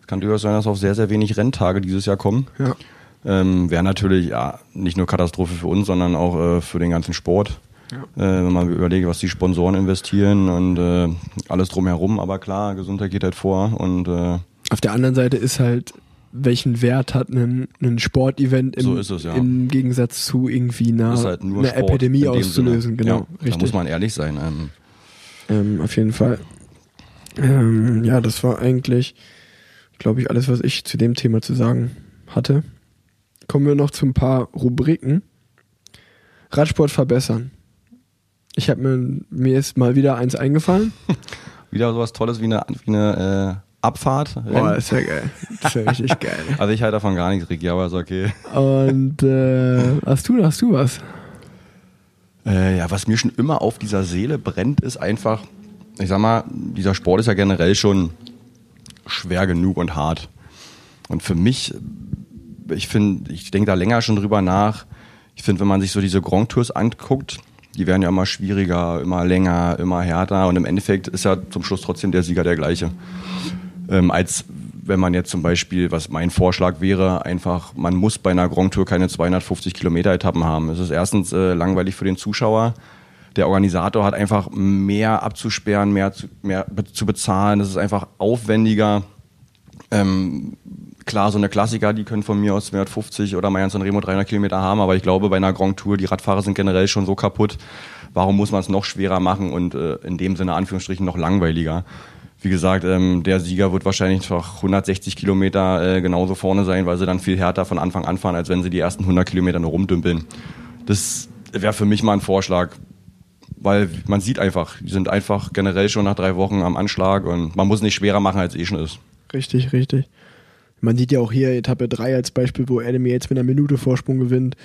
es kann durchaus sein, dass auch sehr, sehr wenig Renntage dieses Jahr kommen. Ja. Ähm, Wäre natürlich ja nicht nur Katastrophe für uns, sondern auch äh, für den ganzen Sport. Ja. Äh, wenn man überlegt, was die Sponsoren investieren und äh, alles drumherum, aber klar, Gesundheit geht halt vor und äh, auf der anderen Seite ist halt, welchen Wert hat ein, ein Sportevent im, so es, ja. im Gegensatz zu irgendwie einer, halt einer Epidemie auszulösen. Genau, ja, richtig. Da muss man ehrlich sein. Ähm. Ähm, auf jeden Fall. Ähm, ja, das war eigentlich, glaube ich, alles, was ich zu dem Thema zu sagen hatte. Kommen wir noch zu ein paar Rubriken. Radsport verbessern. Ich habe mir, mir ist mal wieder eins eingefallen. wieder sowas Tolles wie eine, wie eine äh, Abfahrt. Boah, ist ja geil. Das ist ja richtig geil. Also ich halte davon gar nichts, Ricky, aber ist okay. Und äh, hast du, hast du was? Äh, ja, was mir schon immer auf dieser Seele brennt, ist einfach, ich sag mal, dieser Sport ist ja generell schon schwer genug und hart. Und für mich, ich finde, ich denke da länger schon drüber nach. Ich finde, wenn man sich so diese Grand Tours anguckt, die werden ja immer schwieriger, immer länger, immer härter und im Endeffekt ist ja zum Schluss trotzdem der Sieger der gleiche. Ähm, als wenn man jetzt zum Beispiel, was mein Vorschlag wäre, einfach, man muss bei einer Grand Tour keine 250 Kilometer Etappen haben. Es ist erstens äh, langweilig für den Zuschauer. Der Organisator hat einfach mehr abzusperren, mehr zu, mehr zu bezahlen. Es ist einfach aufwendiger. Ähm, klar, so eine Klassiker, die können von mir aus 250 oder Mayans und Remo 300 Kilometer haben, aber ich glaube, bei einer Grand Tour, die Radfahrer sind generell schon so kaputt. Warum muss man es noch schwerer machen und äh, in dem Sinne Anführungsstrichen noch langweiliger? Wie gesagt, ähm, der Sieger wird wahrscheinlich einfach 160 Kilometer äh, genauso vorne sein, weil sie dann viel härter von Anfang an fahren, als wenn sie die ersten 100 Kilometer nur rumdümpeln. Das wäre für mich mal ein Vorschlag, weil man sieht einfach, die sind einfach generell schon nach drei Wochen am Anschlag und man muss nicht schwerer machen, als eh schon ist. Richtig, richtig. Man sieht ja auch hier Etappe 3 als Beispiel, wo Adam jetzt mit einer Minute Vorsprung gewinnt.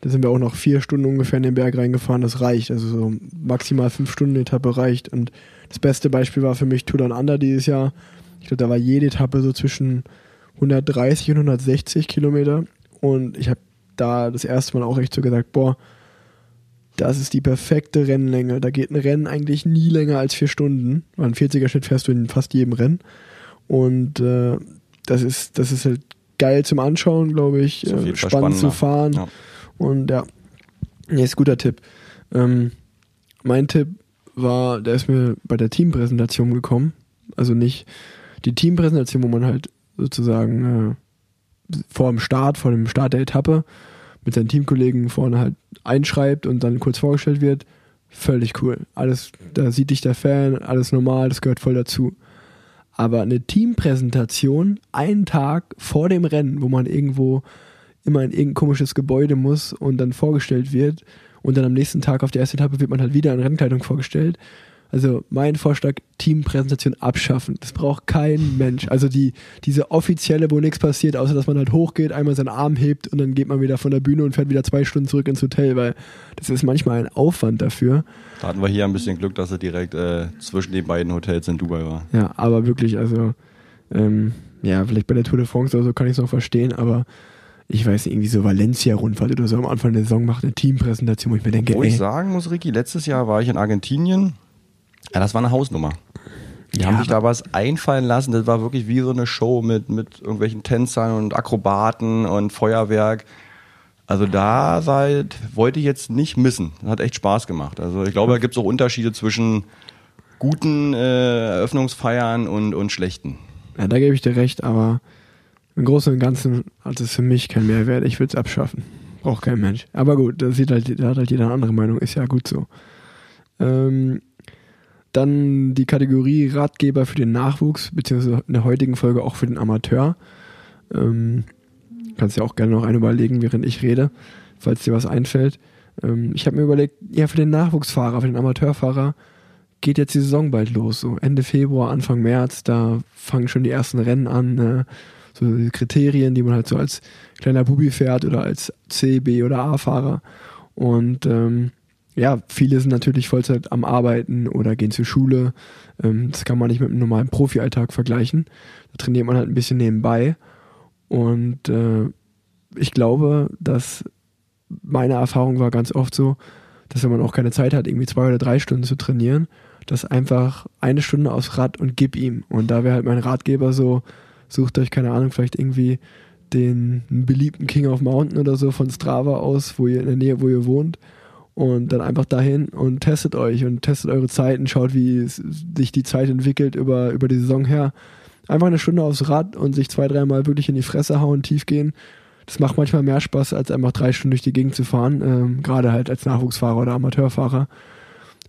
Da sind wir auch noch vier Stunden ungefähr in den Berg reingefahren. Das reicht. Also so maximal fünf Stunden Etappe reicht. Und das beste Beispiel war für mich Tour Down Under dieses Jahr. Ich glaube, da war jede Etappe so zwischen 130 und 160 Kilometer. Und ich habe da das erste Mal auch echt so gesagt, boah, das ist die perfekte Rennlänge. Da geht ein Rennen eigentlich nie länger als vier Stunden. Ein 40er Schnitt fährst du in fast jedem Rennen. Und äh, das ist, das ist halt geil zum Anschauen, glaube ich. Äh, spannend zu fahren. Ja. Und ja, nee, ist ein guter Tipp. Ähm, mein Tipp war, der ist mir bei der Teampräsentation gekommen. Also nicht die Teampräsentation, wo man halt sozusagen äh, vor dem Start, vor dem Start der Etappe mit seinen Teamkollegen vorne halt einschreibt und dann kurz vorgestellt wird. Völlig cool. Alles, da sieht dich der Fan, alles normal, das gehört voll dazu. Aber eine Teampräsentation einen Tag vor dem Rennen, wo man irgendwo immer in irgendein komisches Gebäude muss und dann vorgestellt wird und dann am nächsten Tag auf der ersten Etappe wird man halt wieder in Rennkleidung vorgestellt. Also mein Vorschlag, Teampräsentation abschaffen. Das braucht kein Mensch. Also die, diese offizielle, wo nichts passiert, außer dass man halt hochgeht, einmal seinen Arm hebt und dann geht man wieder von der Bühne und fährt wieder zwei Stunden zurück ins Hotel, weil das ist manchmal ein Aufwand dafür. Da hatten wir hier ein bisschen Glück, dass er direkt äh, zwischen den beiden Hotels in Dubai war. Ja, aber wirklich, also ähm, ja, vielleicht bei der Tour de France oder so kann ich es noch verstehen, aber ich weiß nicht, irgendwie so Valencia-Rundfahrt oder so am Anfang der Saison macht eine Teampräsentation, wo ich mir denke, Wo ey. ich sagen muss, Ricky, letztes Jahr war ich in Argentinien ja, das war eine Hausnummer. Die ja, haben sich da was einfallen lassen. Das war wirklich wie so eine Show mit, mit irgendwelchen Tänzern und Akrobaten und Feuerwerk. Also da seid, wollte ich jetzt nicht missen. Das hat echt Spaß gemacht. Also ich glaube, da gibt es auch Unterschiede zwischen guten äh, Eröffnungsfeiern und, und schlechten. Ja, da gebe ich dir recht, aber im Großen und Ganzen hat es für mich keinen Mehrwert. Ich würde es abschaffen. Braucht kein Mensch. Aber gut, halt, da hat halt jeder eine andere Meinung. Ist ja gut so. Ähm, Dann die Kategorie Ratgeber für den Nachwuchs, beziehungsweise in der heutigen Folge auch für den Amateur. Ähm, kannst ja auch gerne noch einen überlegen, während ich rede, falls dir was einfällt. Ähm, ich habe mir überlegt, ja, für den Nachwuchsfahrer, für den Amateurfahrer geht jetzt die Saison bald los. So Ende Februar, Anfang März, da fangen schon die ersten Rennen an. Ne? So Kriterien, die man halt so als kleiner Bubi fährt oder als C, B oder A-Fahrer. Und ähm, ja, viele sind natürlich Vollzeit am Arbeiten oder gehen zur Schule. Ähm, das kann man nicht mit einem normalen Profi-Alltag vergleichen. Da trainiert man halt ein bisschen nebenbei. Und äh, ich glaube, dass meine Erfahrung war ganz oft so, dass wenn man auch keine Zeit hat, irgendwie zwei oder drei Stunden zu trainieren, dass einfach eine Stunde aufs Rad und gib ihm. Und da wäre halt mein Ratgeber so, sucht euch, keine Ahnung, vielleicht irgendwie den beliebten King of Mountain oder so von Strava aus, wo ihr in der Nähe, wo ihr wohnt. Und dann einfach dahin und testet euch und testet eure Zeiten, schaut, wie sich die Zeit entwickelt über, über die Saison her. Einfach eine Stunde aufs Rad und sich zwei, dreimal wirklich in die Fresse hauen, tief gehen. Das macht manchmal mehr Spaß, als einfach drei Stunden durch die Gegend zu fahren, ähm, gerade halt als Nachwuchsfahrer oder Amateurfahrer.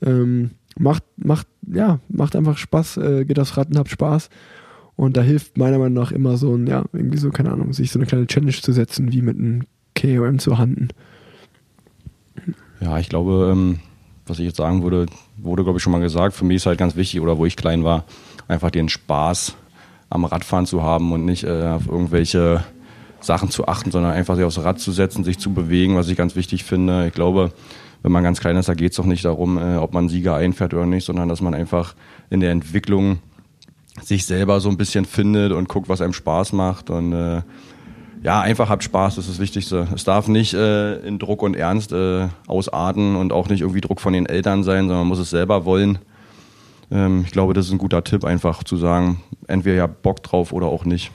Ähm, macht, macht, ja, macht einfach Spaß, äh, geht aufs Rad und habt Spaß. Und da hilft meiner Meinung nach immer so ein, ja, irgendwie so, keine Ahnung, sich so eine kleine Challenge zu setzen, wie mit einem KOM zu handen. Ja, ich glaube, ähm, was ich jetzt sagen würde, wurde, glaube ich, schon mal gesagt. Für mich ist halt ganz wichtig, oder wo ich klein war, einfach den Spaß am Radfahren zu haben und nicht äh, auf irgendwelche Sachen zu achten, sondern einfach sich aufs Rad zu setzen, sich zu bewegen, was ich ganz wichtig finde. Ich glaube, wenn man ganz klein ist, da geht es doch nicht darum, äh, ob man Sieger einfährt oder nicht, sondern dass man einfach in der Entwicklung sich selber so ein bisschen findet und guckt, was einem Spaß macht und äh, ja, einfach habt Spaß, das ist das Wichtigste. Es darf nicht äh, in Druck und Ernst äh, ausarten und auch nicht irgendwie Druck von den Eltern sein, sondern man muss es selber wollen. Ähm, ich glaube, das ist ein guter Tipp, einfach zu sagen, entweder ja Bock drauf oder auch nicht.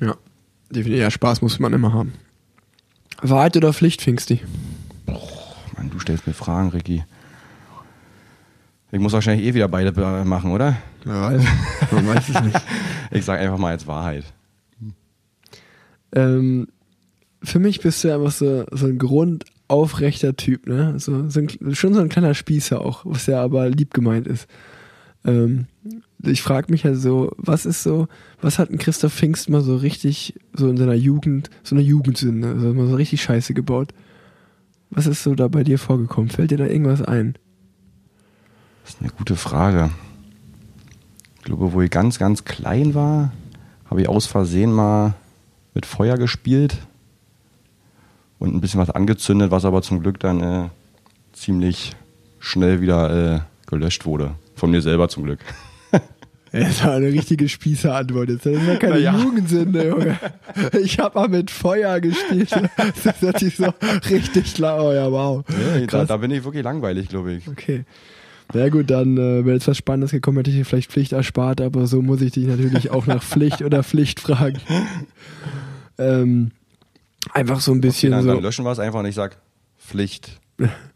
Ja, definitiv. Ja, Spaß muss man immer haben. Wahrheit oder Pflicht, Pfingsti? Mann, du stellst mir Fragen, Ricky. Ich muss wahrscheinlich eh wieder beide machen, oder? Ja, weiß. Man weiß es nicht. Ich sage einfach mal als Wahrheit. Ähm, für mich bist du einfach so, so ein grundaufrechter Typ, ne? So, so ein, schon so ein kleiner Spießer auch, was ja aber lieb gemeint ist. Ähm, ich frage mich ja so, was ist so, was hat ein Christoph Pfingst mal so richtig, so in seiner Jugend, so eine Jugendsünde, also mal so richtig Scheiße gebaut? Was ist so da bei dir vorgekommen? Fällt dir da irgendwas ein? Das ist eine gute Frage. Ich glaube, wo ich ganz, ganz klein war, habe ich aus Versehen mal mit Feuer gespielt und ein bisschen was angezündet, was aber zum Glück dann äh, ziemlich schnell wieder äh, gelöscht wurde. Von mir selber zum Glück. Das war eine richtige Spießerantwort. Das ist ja keine Ja. Jugendsünde, Junge. Ich habe mal mit Feuer gespielt. Das ist natürlich so richtig klar. Oh ja, wow. Ja, da, da bin ich wirklich langweilig, glaube ich. Okay. Na gut, dann äh, wäre jetzt was Spannendes gekommen, hätte ich dir vielleicht Pflicht erspart, aber so muss ich dich natürlich auch nach Pflicht oder Pflicht fragen. Ähm, einfach so ein bisschen dann, so. löschen wir es einfach und ich sag Pflicht.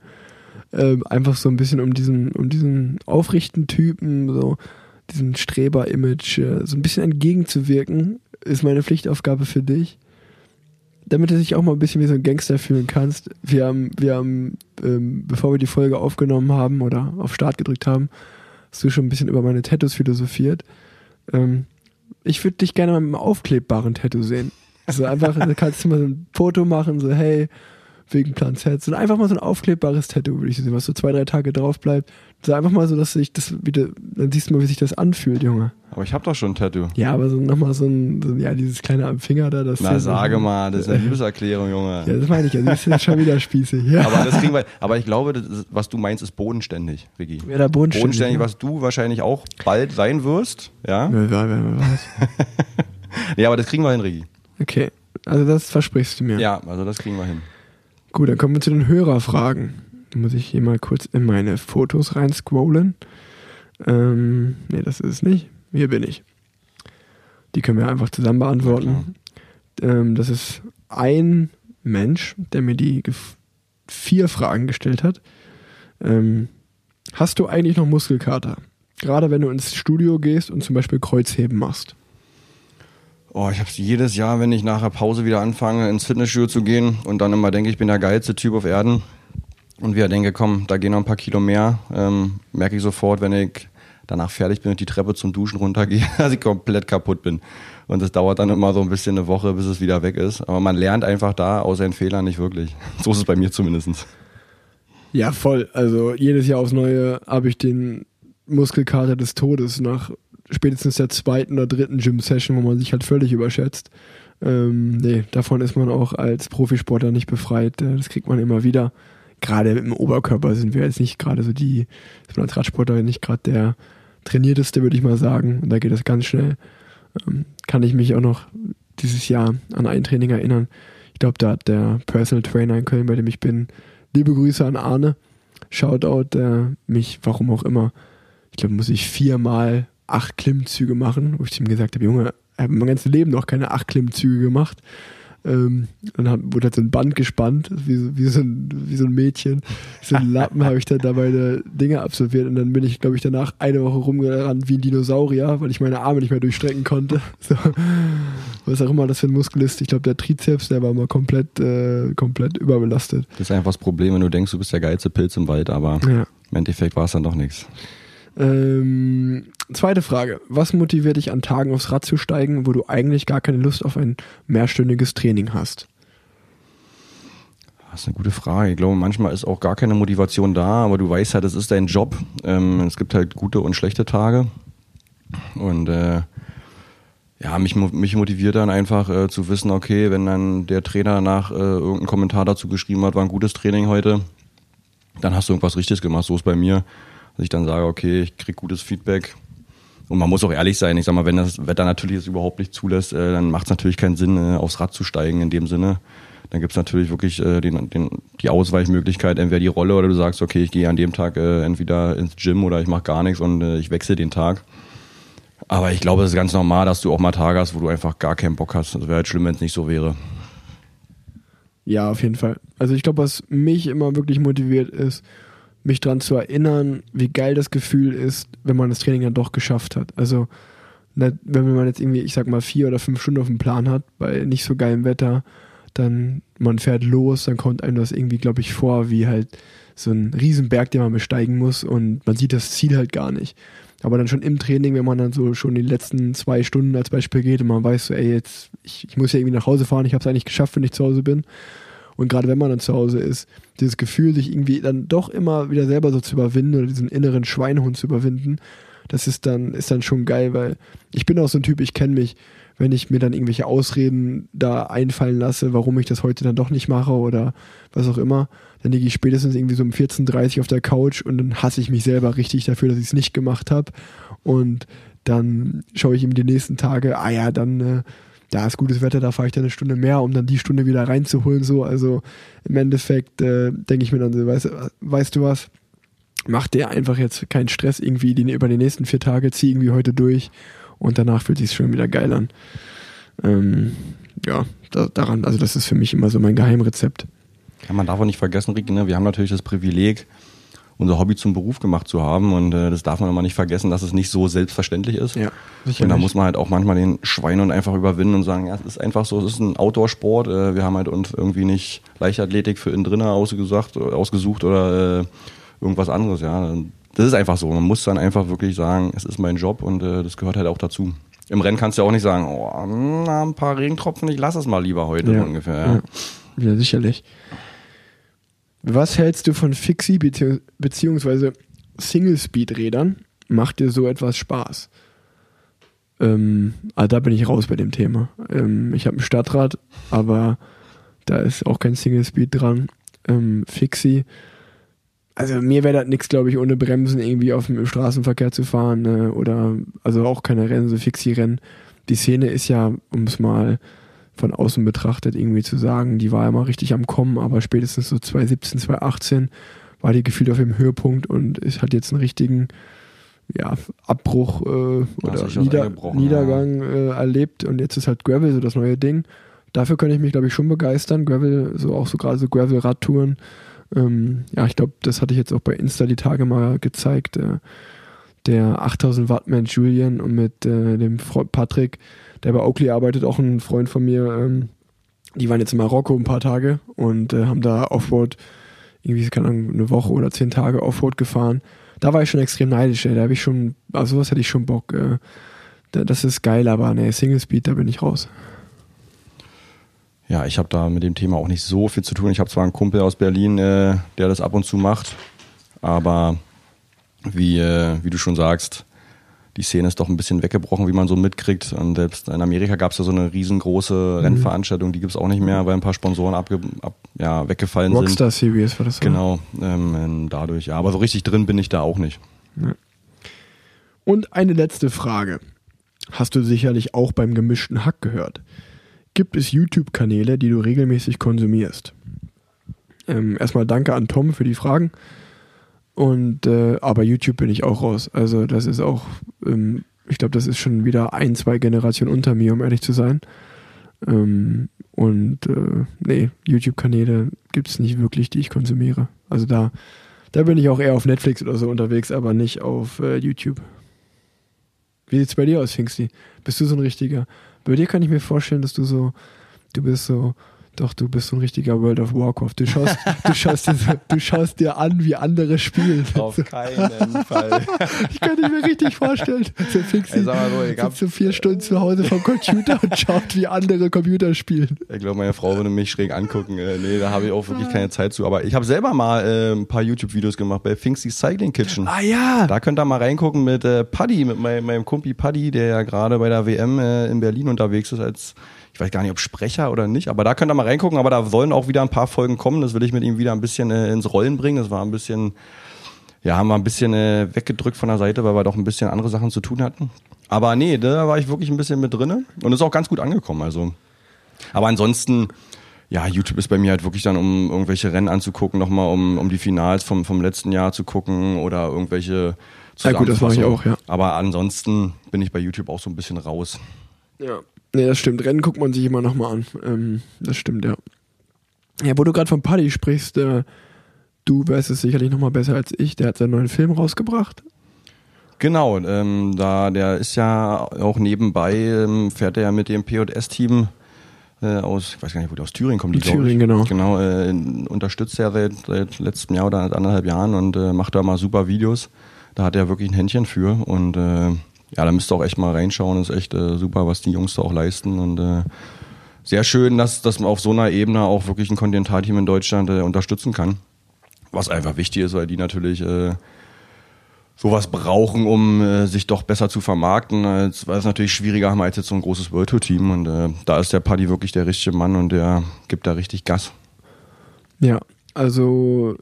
ähm, einfach so ein bisschen um diesen, um diesen aufrichten Typen, so diesem Streber-Image, äh, so ein bisschen entgegenzuwirken, ist meine Pflichtaufgabe für dich. Damit du dich auch mal ein bisschen wie so ein Gangster fühlen kannst. Wir haben, wir haben, ähm, bevor wir die Folge aufgenommen haben oder auf Start gedrückt haben, hast du schon ein bisschen über meine Tattoos philosophiert. Ähm, ich würde dich gerne mal mit einem aufklebbaren Tattoo sehen. Also einfach, da kannst du mal so ein Foto machen, so hey, wegen Plan Z. So einfach mal so ein aufklebbares Tattoo, würde ich sehen, was so zwei, drei Tage drauf bleibt. So einfach mal so, dass sich das wieder, dann siehst du mal, wie sich das anfühlt, Junge. Aber ich habe doch schon ein Tattoo. Ja, aber so nochmal so ein, so, ja, dieses kleine am Finger da, das. Na, sage mal, das ist eine Liebeserklärung, Junge. Ja, das meine ich ja, das ist ja schon wieder spießig. Ja, Aber das kriegen wir. Aber ich glaube, das was du meinst, ist bodenständig, Vicky. Wer da bodenständig, Bodenständig, ne? was du wahrscheinlich auch bald sein wirst. Ja. Ja, wer weiß. Ja, aber das kriegen wir hin, Ricky. Okay, also das versprichst du mir. Ja, also das kriegen wir hin. Gut, dann kommen wir zu den Hörerfragen. Da muss ich hier mal kurz in meine Fotos reinscrollen. Ähm, nee, das ist es nicht. Hier bin ich. Die können wir einfach zusammen beantworten. Ähm, das ist ein Mensch, der mir die vier Fragen gestellt hat. Ähm, hast du eigentlich noch Muskelkater? Gerade wenn du ins Studio gehst und zum Beispiel Kreuzheben machst. Oh, ich habe jedes Jahr, wenn ich nach der Pause wieder anfange, ins Fitnessstudio zu gehen und dann immer denke, ich bin der geilste Typ auf Erden. und wieder denke, komm, da gehen noch ein paar Kilo mehr, ähm, merke ich sofort, wenn ich danach fertig bin und die Treppe zum Duschen runtergehe, dass ich komplett kaputt bin. Und das dauert dann immer so ein bisschen eine Woche, bis es wieder weg ist. Aber man lernt einfach da aus seinen Fehlern nicht wirklich. So ist es bei mir zumindest. Ja, voll. Also jedes Jahr aufs Neue habe ich den Muskelkater des Todes nach spätestens der zweiten oder dritten Gym-Session, wo man sich halt völlig überschätzt. Ähm, nee, davon ist man auch als Profisportler nicht befreit. Äh, das kriegt man immer wieder. Gerade im Oberkörper sind wir jetzt nicht gerade so die, ist man als Radsportler nicht gerade der trainierteste, würde ich mal sagen. Und da geht es ganz schnell. Ähm, kann ich mich auch noch dieses Jahr an ein Training erinnern. Ich glaube, da hat der Personal Trainer in Köln, bei dem ich bin, liebe Grüße an Arne. Shoutout, der mich, warum auch immer, ich glaube, muss ich viermal acht Klimmzüge machen, wo ich ihm gesagt habe, Junge, ich habe mein ganzes Leben noch keine acht Klimmzüge gemacht. Ähm, dann hab, wurde halt so ein Band gespannt, wie, wie, so, ein, wie so ein Mädchen. So ein Lappen habe ich dann da meine Dinge absolviert und dann bin ich, glaube ich, danach eine Woche rumgerannt wie ein Dinosaurier, weil ich meine Arme nicht mehr durchstrecken konnte. So. Was auch immer das für ein Muskel ist. Ich glaube, der Trizeps, der war mal komplett, äh, komplett überbelastet. Das ist einfach das Problem, wenn du denkst, du bist der geilste Pilz im Wald, aber ja. im Endeffekt war es dann doch nichts. Ähm, zweite Frage. Was motiviert dich an Tagen aufs Rad zu steigen, wo du eigentlich gar keine Lust auf ein mehrstündiges Training hast? Das ist eine gute Frage. Ich glaube, manchmal ist auch gar keine Motivation da, aber du weißt halt, es ist dein Job. Ähm, es gibt halt gute und schlechte Tage. Und äh, ja, mich, mich motiviert dann einfach äh, zu wissen, okay, wenn dann der Trainer nach äh, irgendeinen Kommentar dazu geschrieben hat, war ein gutes Training heute, dann hast du irgendwas Richtiges gemacht. So ist bei mir dass ich dann sage, okay, ich krieg gutes Feedback. Und man muss auch ehrlich sein, ich sag mal, wenn das Wetter natürlich es überhaupt nicht zulässt, äh, dann macht es natürlich keinen Sinn, äh, aufs Rad zu steigen in dem Sinne. Dann gibt es natürlich wirklich äh, den, den, die Ausweichmöglichkeit, entweder die Rolle oder du sagst, okay, ich gehe an dem Tag äh, entweder ins Gym oder ich mache gar nichts und äh, ich wechsle den Tag. Aber ich glaube, es ist ganz normal, dass du auch mal Tage hast, wo du einfach gar keinen Bock hast. Das wäre halt schlimm, wenn es nicht so wäre. Ja, auf jeden Fall. Also ich glaube, was mich immer wirklich motiviert ist, mich daran zu erinnern, wie geil das Gefühl ist, wenn man das Training dann doch geschafft hat. Also, wenn man jetzt irgendwie, ich sag mal, vier oder fünf Stunden auf dem Plan hat, bei nicht so geilem Wetter, dann man fährt los, dann kommt einem das irgendwie, glaube ich, vor, wie halt so ein Riesenberg, den man besteigen muss und man sieht das Ziel halt gar nicht. Aber dann schon im Training, wenn man dann so schon die letzten zwei Stunden als Beispiel geht und man weiß so, ey, jetzt, ich, ich muss ja irgendwie nach Hause fahren, ich habe es eigentlich geschafft, wenn ich zu Hause bin und gerade wenn man dann zu Hause ist, dieses Gefühl, sich irgendwie dann doch immer wieder selber so zu überwinden oder diesen inneren Schweinehund zu überwinden, das ist dann, ist dann schon geil, weil ich bin auch so ein Typ, ich kenne mich, wenn ich mir dann irgendwelche Ausreden da einfallen lasse, warum ich das heute dann doch nicht mache oder was auch immer, dann liege ich spätestens irgendwie so um 14.30 Uhr auf der Couch und dann hasse ich mich selber richtig dafür, dass ich es nicht gemacht habe. Und dann schaue ich ihm die nächsten Tage, ah ja, dann äh, da ist gutes Wetter, da fahre ich dann eine Stunde mehr, um dann die Stunde wieder reinzuholen. So, also im Endeffekt äh, denke ich mir dann so, weißt, weißt du was? Mach dir einfach jetzt keinen Stress irgendwie die, über die nächsten vier Tage, zieh irgendwie heute durch und danach fühlt sich schon wieder geil an. Ähm, ja, da, daran, also das ist für mich immer so mein Geheimrezept. Ja, man darf auch nicht vergessen, Rick, ne? wir haben natürlich das Privileg, unser Hobby zum Beruf gemacht zu haben. Und äh, das darf man immer nicht vergessen, dass es nicht so selbstverständlich ist. Ja, und da muss man halt auch manchmal den Schweinehund einfach überwinden und sagen, ja, es ist einfach so, es ist ein Outdoor-Sport. Äh, wir haben halt uns irgendwie nicht Leichtathletik für innen drinnen ausgesucht, ausgesucht oder äh, irgendwas anderes. Ja, das ist einfach so. Man muss dann einfach wirklich sagen, es ist mein Job und äh, das gehört halt auch dazu. Im Rennen kannst du auch nicht sagen, oh, na, ein paar Regentropfen, ich lass es mal lieber heute ja. ungefähr. Ja. ja. ja, sicherlich. Was hältst du von Fixie beziehungsweise Single-Speed-Rädern? Macht dir so etwas Spaß? Ähm, ah, da bin ich raus bei dem Thema. Ähm, ich habe ein Stadtrad, aber da ist auch kein Single-Speed dran. Ähm, Fixie. Also mir wäre das nichts, glaube ich, ohne Bremsen irgendwie auf dem Straßenverkehr zu fahren äh, oder also auch keine Rennen, so Fixie-Rennen. Die Szene ist ja, um es mal von außen betrachtet irgendwie zu sagen, die war ja mal richtig am Kommen, aber spätestens so 2017, 2018 war die gefühlt auf dem Höhepunkt und es hat jetzt einen richtigen ja, Abbruch äh, oder Nieder Niedergang äh, erlebt und jetzt ist halt Gravel so das neue Ding. Dafür könnte ich mich, glaube ich, schon begeistern. Gravel, so auch so gerade so Gravel-Radtouren. Ähm, ja, ich glaube, das hatte ich jetzt auch bei Insta die Tage mal gezeigt. Äh, der 8000 Watt Mensch Julian und mit äh, dem Freund Patrick, der bei Oakley arbeitet, auch ein Freund von mir. Ähm, die waren jetzt in Marokko ein paar Tage und äh, haben da Offroad irgendwie, keine Ahnung, eine Woche oder zehn Tage Offroad gefahren. Da war ich schon extrem neidisch, ey. Da habe ich schon, also sowas hätte ich schon Bock. Äh, das ist geil, aber ne, Single Speed, da bin ich raus. Ja, ich habe da mit dem Thema auch nicht so viel zu tun. Ich habe zwar einen Kumpel aus Berlin, äh, der das ab und zu macht, aber wie, äh, wie du schon sagst, die Szene ist doch ein bisschen weggebrochen, wie man so mitkriegt. Und selbst in Amerika gab es ja so eine riesengroße. Rennveranstaltung, die gibt es auch nicht mehr, weil ein paar Sponsoren abge, ab, ja, weggefallen Rockstar sind. Rockstar Series war das. So. Genau, ähm, dadurch. Ja, aber so richtig drin bin ich da auch nicht. Und eine letzte Frage. Hast du sicherlich auch beim gemischten Hack gehört. Gibt es YouTube-Kanäle, die du regelmäßig konsumierst? Ähm, erstmal danke an Tom für die Fragen. Und äh, aber YouTube bin ich auch raus. Also das ist auch, ähm, ich glaube, das ist schon wieder ein, zwei Generationen unter mir, um ehrlich zu sein. Ähm, und äh, nee, YouTube-Kanäle gibt es nicht wirklich, die ich konsumiere. Also da, da bin ich auch eher auf Netflix oder so unterwegs, aber nicht auf äh, YouTube. Wie sieht's bei dir aus, Pfingsti? Bist du so ein richtiger? Bei dir kann ich mir vorstellen, dass du so, du bist so doch, du bist so ein richtiger World of Warcraft. Du schaust, du schaust, dir, du schaust dir an, wie andere spielen. Auf keinen Fall. ich kann dir mir richtig vorstellen. So Fixi Ey, sag mal so, ich sitzt so vier Stunden zu Hause vom Computer und schaut, wie andere Computer spielen. Ich glaube, meine Frau würde mich schräg angucken. Äh, nee, da habe ich auch wirklich keine Zeit zu. Aber ich habe selber mal äh, ein paar YouTube-Videos gemacht bei Finksy Cycling Kitchen. Ah ja. Da könnt ihr mal reingucken mit äh, Paddy, mit mein, meinem Kumpi Paddy, der ja gerade bei der WM äh, in Berlin unterwegs ist als ich weiß gar nicht, ob Sprecher oder nicht, aber da könnt ihr mal reingucken, aber da sollen auch wieder ein paar Folgen kommen. Das will ich mit ihm wieder ein bisschen äh, ins Rollen bringen. Das war ein bisschen, ja, haben wir ein bisschen äh, weggedrückt von der Seite, weil wir doch ein bisschen andere Sachen zu tun hatten. Aber nee, da war ich wirklich ein bisschen mit drinne und ist auch ganz gut angekommen. Also, aber ansonsten, ja, YouTube ist bei mir halt wirklich dann, um irgendwelche Rennen anzugucken, nochmal um, um die Finals vom, vom letzten Jahr zu gucken oder irgendwelche Ja gut, das mache ich auch, ja. Aber ansonsten bin ich bei YouTube auch so ein bisschen raus. Ja. Nee, das stimmt. Rennen guckt man sich immer nochmal an. Ähm, das stimmt, ja. Ja, wo du gerade von Paddy sprichst, äh, du weißt es sicherlich nochmal besser als ich. Der hat seinen neuen Film rausgebracht. Genau, ähm, da der ist ja auch nebenbei, ähm, fährt er ja mit dem P&S-Team äh, aus, ich weiß gar nicht, wo der aus Thüringen kommt. Die, Thüringen, genau. Genau, äh, unterstützt er seit, seit letztem Jahr oder anderthalb Jahren und äh, macht da mal super Videos. Da hat er wirklich ein Händchen für und äh, ja, da müsst ihr auch echt mal reinschauen. Ist echt äh, super, was die Jungs da auch leisten. Und äh, sehr schön, dass, dass man auf so einer Ebene auch wirklich ein Kontinentalteam in Deutschland äh, unterstützen kann. Was einfach wichtig ist, weil die natürlich äh, sowas brauchen, um äh, sich doch besser zu vermarkten, weil es natürlich schwieriger haben als jetzt so ein großes World Tour Team. Und äh, da ist der Paddy wirklich der richtige Mann und der gibt da richtig Gas. Ja, also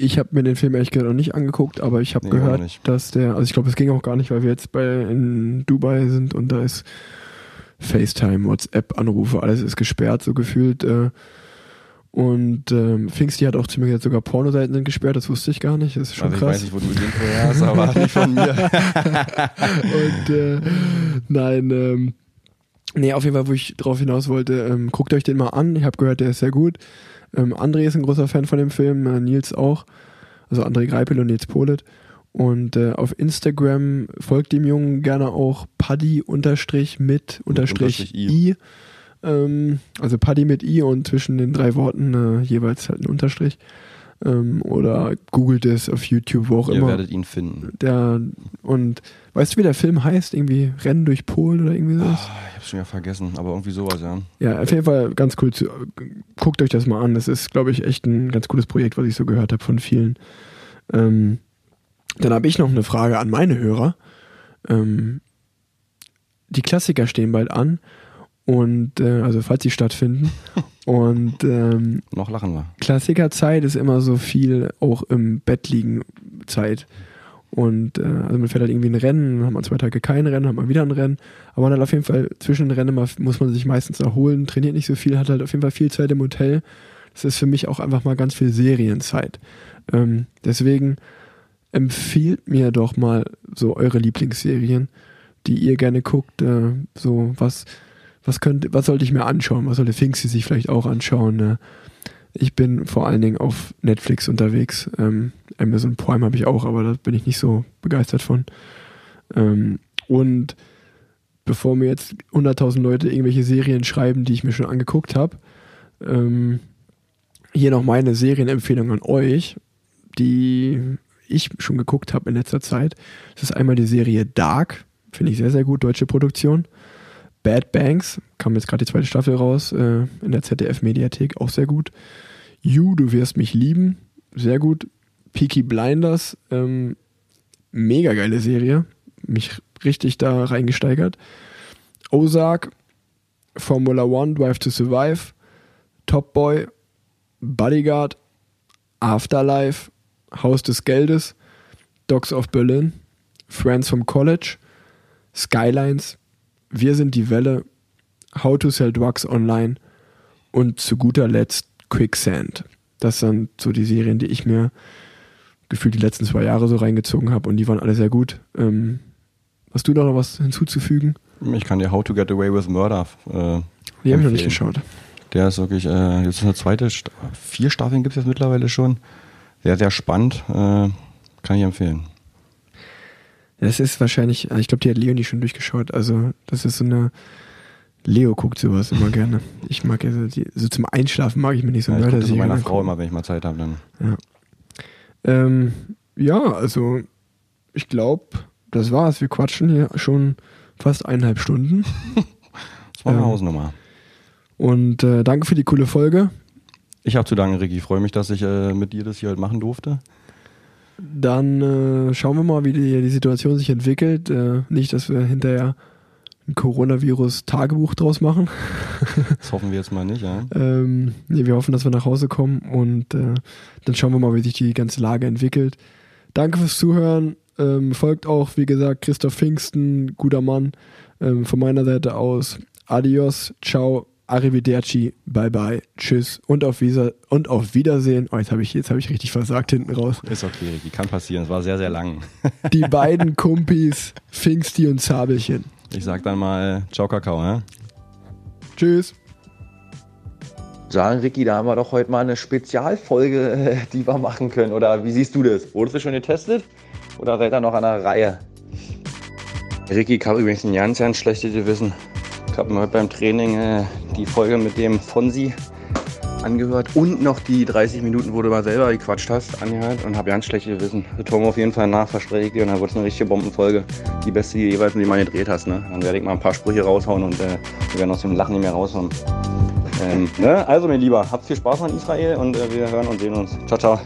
ich habe mir den Film ehrlich gesagt noch nicht angeguckt, aber ich habe nee, gehört, dass der, also ich glaube, es ging auch gar nicht, weil wir jetzt bei in Dubai sind und da ist FaceTime, WhatsApp-Anrufe, alles ist gesperrt, so gefühlt. Äh, und ähm, Pfingsti hat auch zu mir gesagt, sogar Pornoseiten sind gesperrt, das wusste ich gar nicht. Das ist schon also krass. Ich weiß nicht, wo du den hast, aber nicht von mir. und äh, nein, ähm, nee, auf jeden Fall, wo ich drauf hinaus wollte, ähm, guckt euch den mal an. Ich habe gehört, der ist sehr gut. Ähm, André ist ein großer Fan von dem Film, äh, Nils auch. Also André Greipel und Nils Polit. Und äh, auf Instagram folgt dem Jungen gerne auch Paddy unterstrich mit unterstrich i. Ähm, also Paddy mit i und zwischen den drei Worten äh, jeweils halt ein Unterstrich. Ähm, oder googelt es auf YouTube, wo auch Ihr immer. Ihr werdet ihn finden. Der, und weißt du, wie der Film heißt? Irgendwie Rennen durch Polen oder irgendwie sowas? Oh, ich hab's schon ja vergessen, aber irgendwie sowas, ja. Ja, auf jeden Fall ganz cool. Zu, guckt euch das mal an. Das ist, glaube ich, echt ein ganz cooles Projekt, was ich so gehört habe von vielen. Ähm, dann habe ich noch eine Frage an meine Hörer. Ähm, die Klassiker stehen bald an. Und äh, also falls sie stattfinden. Und ähm, noch lachen wir. Klassikerzeit ist immer so viel auch im Bett liegen Zeit. Und äh, also man fährt halt irgendwie ein Rennen, dann hat man zwei Tage kein Rennen, hat man wieder ein Rennen. Aber man hat auf jeden Fall zwischen den Rennen muss man sich meistens erholen, trainiert nicht so viel, hat halt auf jeden Fall viel Zeit im Hotel. Das ist für mich auch einfach mal ganz viel Serienzeit. Ähm, deswegen empfiehlt mir doch mal so eure Lieblingsserien, die ihr gerne guckt. Äh, so was was könnte, was sollte ich mir anschauen? Was sollte Finksy sich vielleicht auch anschauen? Ne? Ich bin vor allen Dingen auf Netflix unterwegs. Ähm, Amazon Prime habe ich auch, aber da bin ich nicht so begeistert von. Ähm, und bevor mir jetzt 100.000 Leute irgendwelche Serien schreiben, die ich mir schon angeguckt habe, ähm, hier noch meine Serienempfehlung an euch, die ich schon geguckt habe in letzter Zeit. Das ist einmal die Serie Dark, finde ich sehr, sehr gut, deutsche Produktion. Bad Banks, kam jetzt gerade die zweite Staffel raus, äh, in der ZDF-Mediathek, auch sehr gut. You, du wirst mich lieben, sehr gut. Peaky Blinders, ähm, mega geile Serie, mich richtig da reingesteigert. Ozark, Formula One, Drive to Survive, Top Boy, Bodyguard, Afterlife, Haus des Geldes, Dogs of Berlin, Friends from College, Skylines, Wir sind die Welle, How to Sell Drugs Online und zu guter Letzt Quicksand. Das sind so die Serien, die ich mir gefühlt die letzten zwei Jahre so reingezogen habe und die waren alle sehr gut. Ähm, hast du da noch was hinzuzufügen? Ich kann dir How to Get Away with Murder. Äh, die habe ich noch nicht geschaut. Der ist wirklich, äh, jetzt ist eine zweite, Sta vier Staffeln gibt es jetzt mittlerweile schon. Sehr, sehr spannend. Äh, kann ich empfehlen. Das ist wahrscheinlich, ich glaube, die hat Leonie schon durchgeschaut. Also, das ist so eine. Leo guckt sowas immer gerne. Ich mag ja so, die, so zum Einschlafen mag ich mir nicht so Ja, ich gucke Mörderserien meiner. Frau immer, wenn ich mal Zeit habe. Dann. Ja. Ähm, ja, also ich glaube, das war's. Wir quatschen hier schon fast eineinhalb Stunden. Das war eine Ähm. Hausnummer. Und äh, danke für die coole Folge. Ich habe zu danken, Ricky. Ich freue mich, dass ich äh, mit dir das hier heute machen durfte. Dann äh, schauen wir mal, wie die, die Situation sich entwickelt. Äh, nicht, dass wir hinterher ein Coronavirus-Tagebuch draus machen. Das hoffen wir jetzt mal nicht, ja. Ähm, nee, wir hoffen, dass wir nach Hause kommen und äh, dann schauen wir mal, wie sich die ganze Lage entwickelt. Danke fürs Zuhören. Ähm, folgt auch, wie gesagt, Christoph Pfingsten, guter Mann. Ähm, von meiner Seite aus. Adios, ciao, arrivederci, bye bye, tschüss und auf, Wiesa und auf Wiedersehen. Oh, jetzt habe ich, jetzt hab ich richtig versagt hinten raus. Ist okay, Ricky. Kann passieren. Es war sehr, sehr lang. Die beiden Kumpis, Pfingsti und Zabelchen. Ich sag dann mal Ciao, Kakao, ja? Tschüss. Sagen, Ricky, da haben wir doch heute mal eine Spezialfolge, die wir machen können. Oder wie siehst du das? Wurdest du schon getestet? Oder seid ihr noch an der Reihe? Ricky, ich habe übrigens ein ganz, ganz schlechtes Gewissen. Habe mir heute beim Training äh, die Folge mit dem Fonsi angehört und noch die 30 Minuten, wo du mal selber gequatscht hast, angehört und habe ganz. Das tun wir auf jeden Fall nach, ich dir. Und dann wird es eine richtige Bombenfolge. Die beste, die jeweils die mal gedreht hast. Ne? Dann werde ich mal ein paar Sprüche raushauen und äh, wir werden aus dem Lachen nicht mehr raushauen. Ähm, ne? Also, mein Lieber, habt viel Spaß an Israel und äh, wir hören und sehen uns. Ciao, ciao.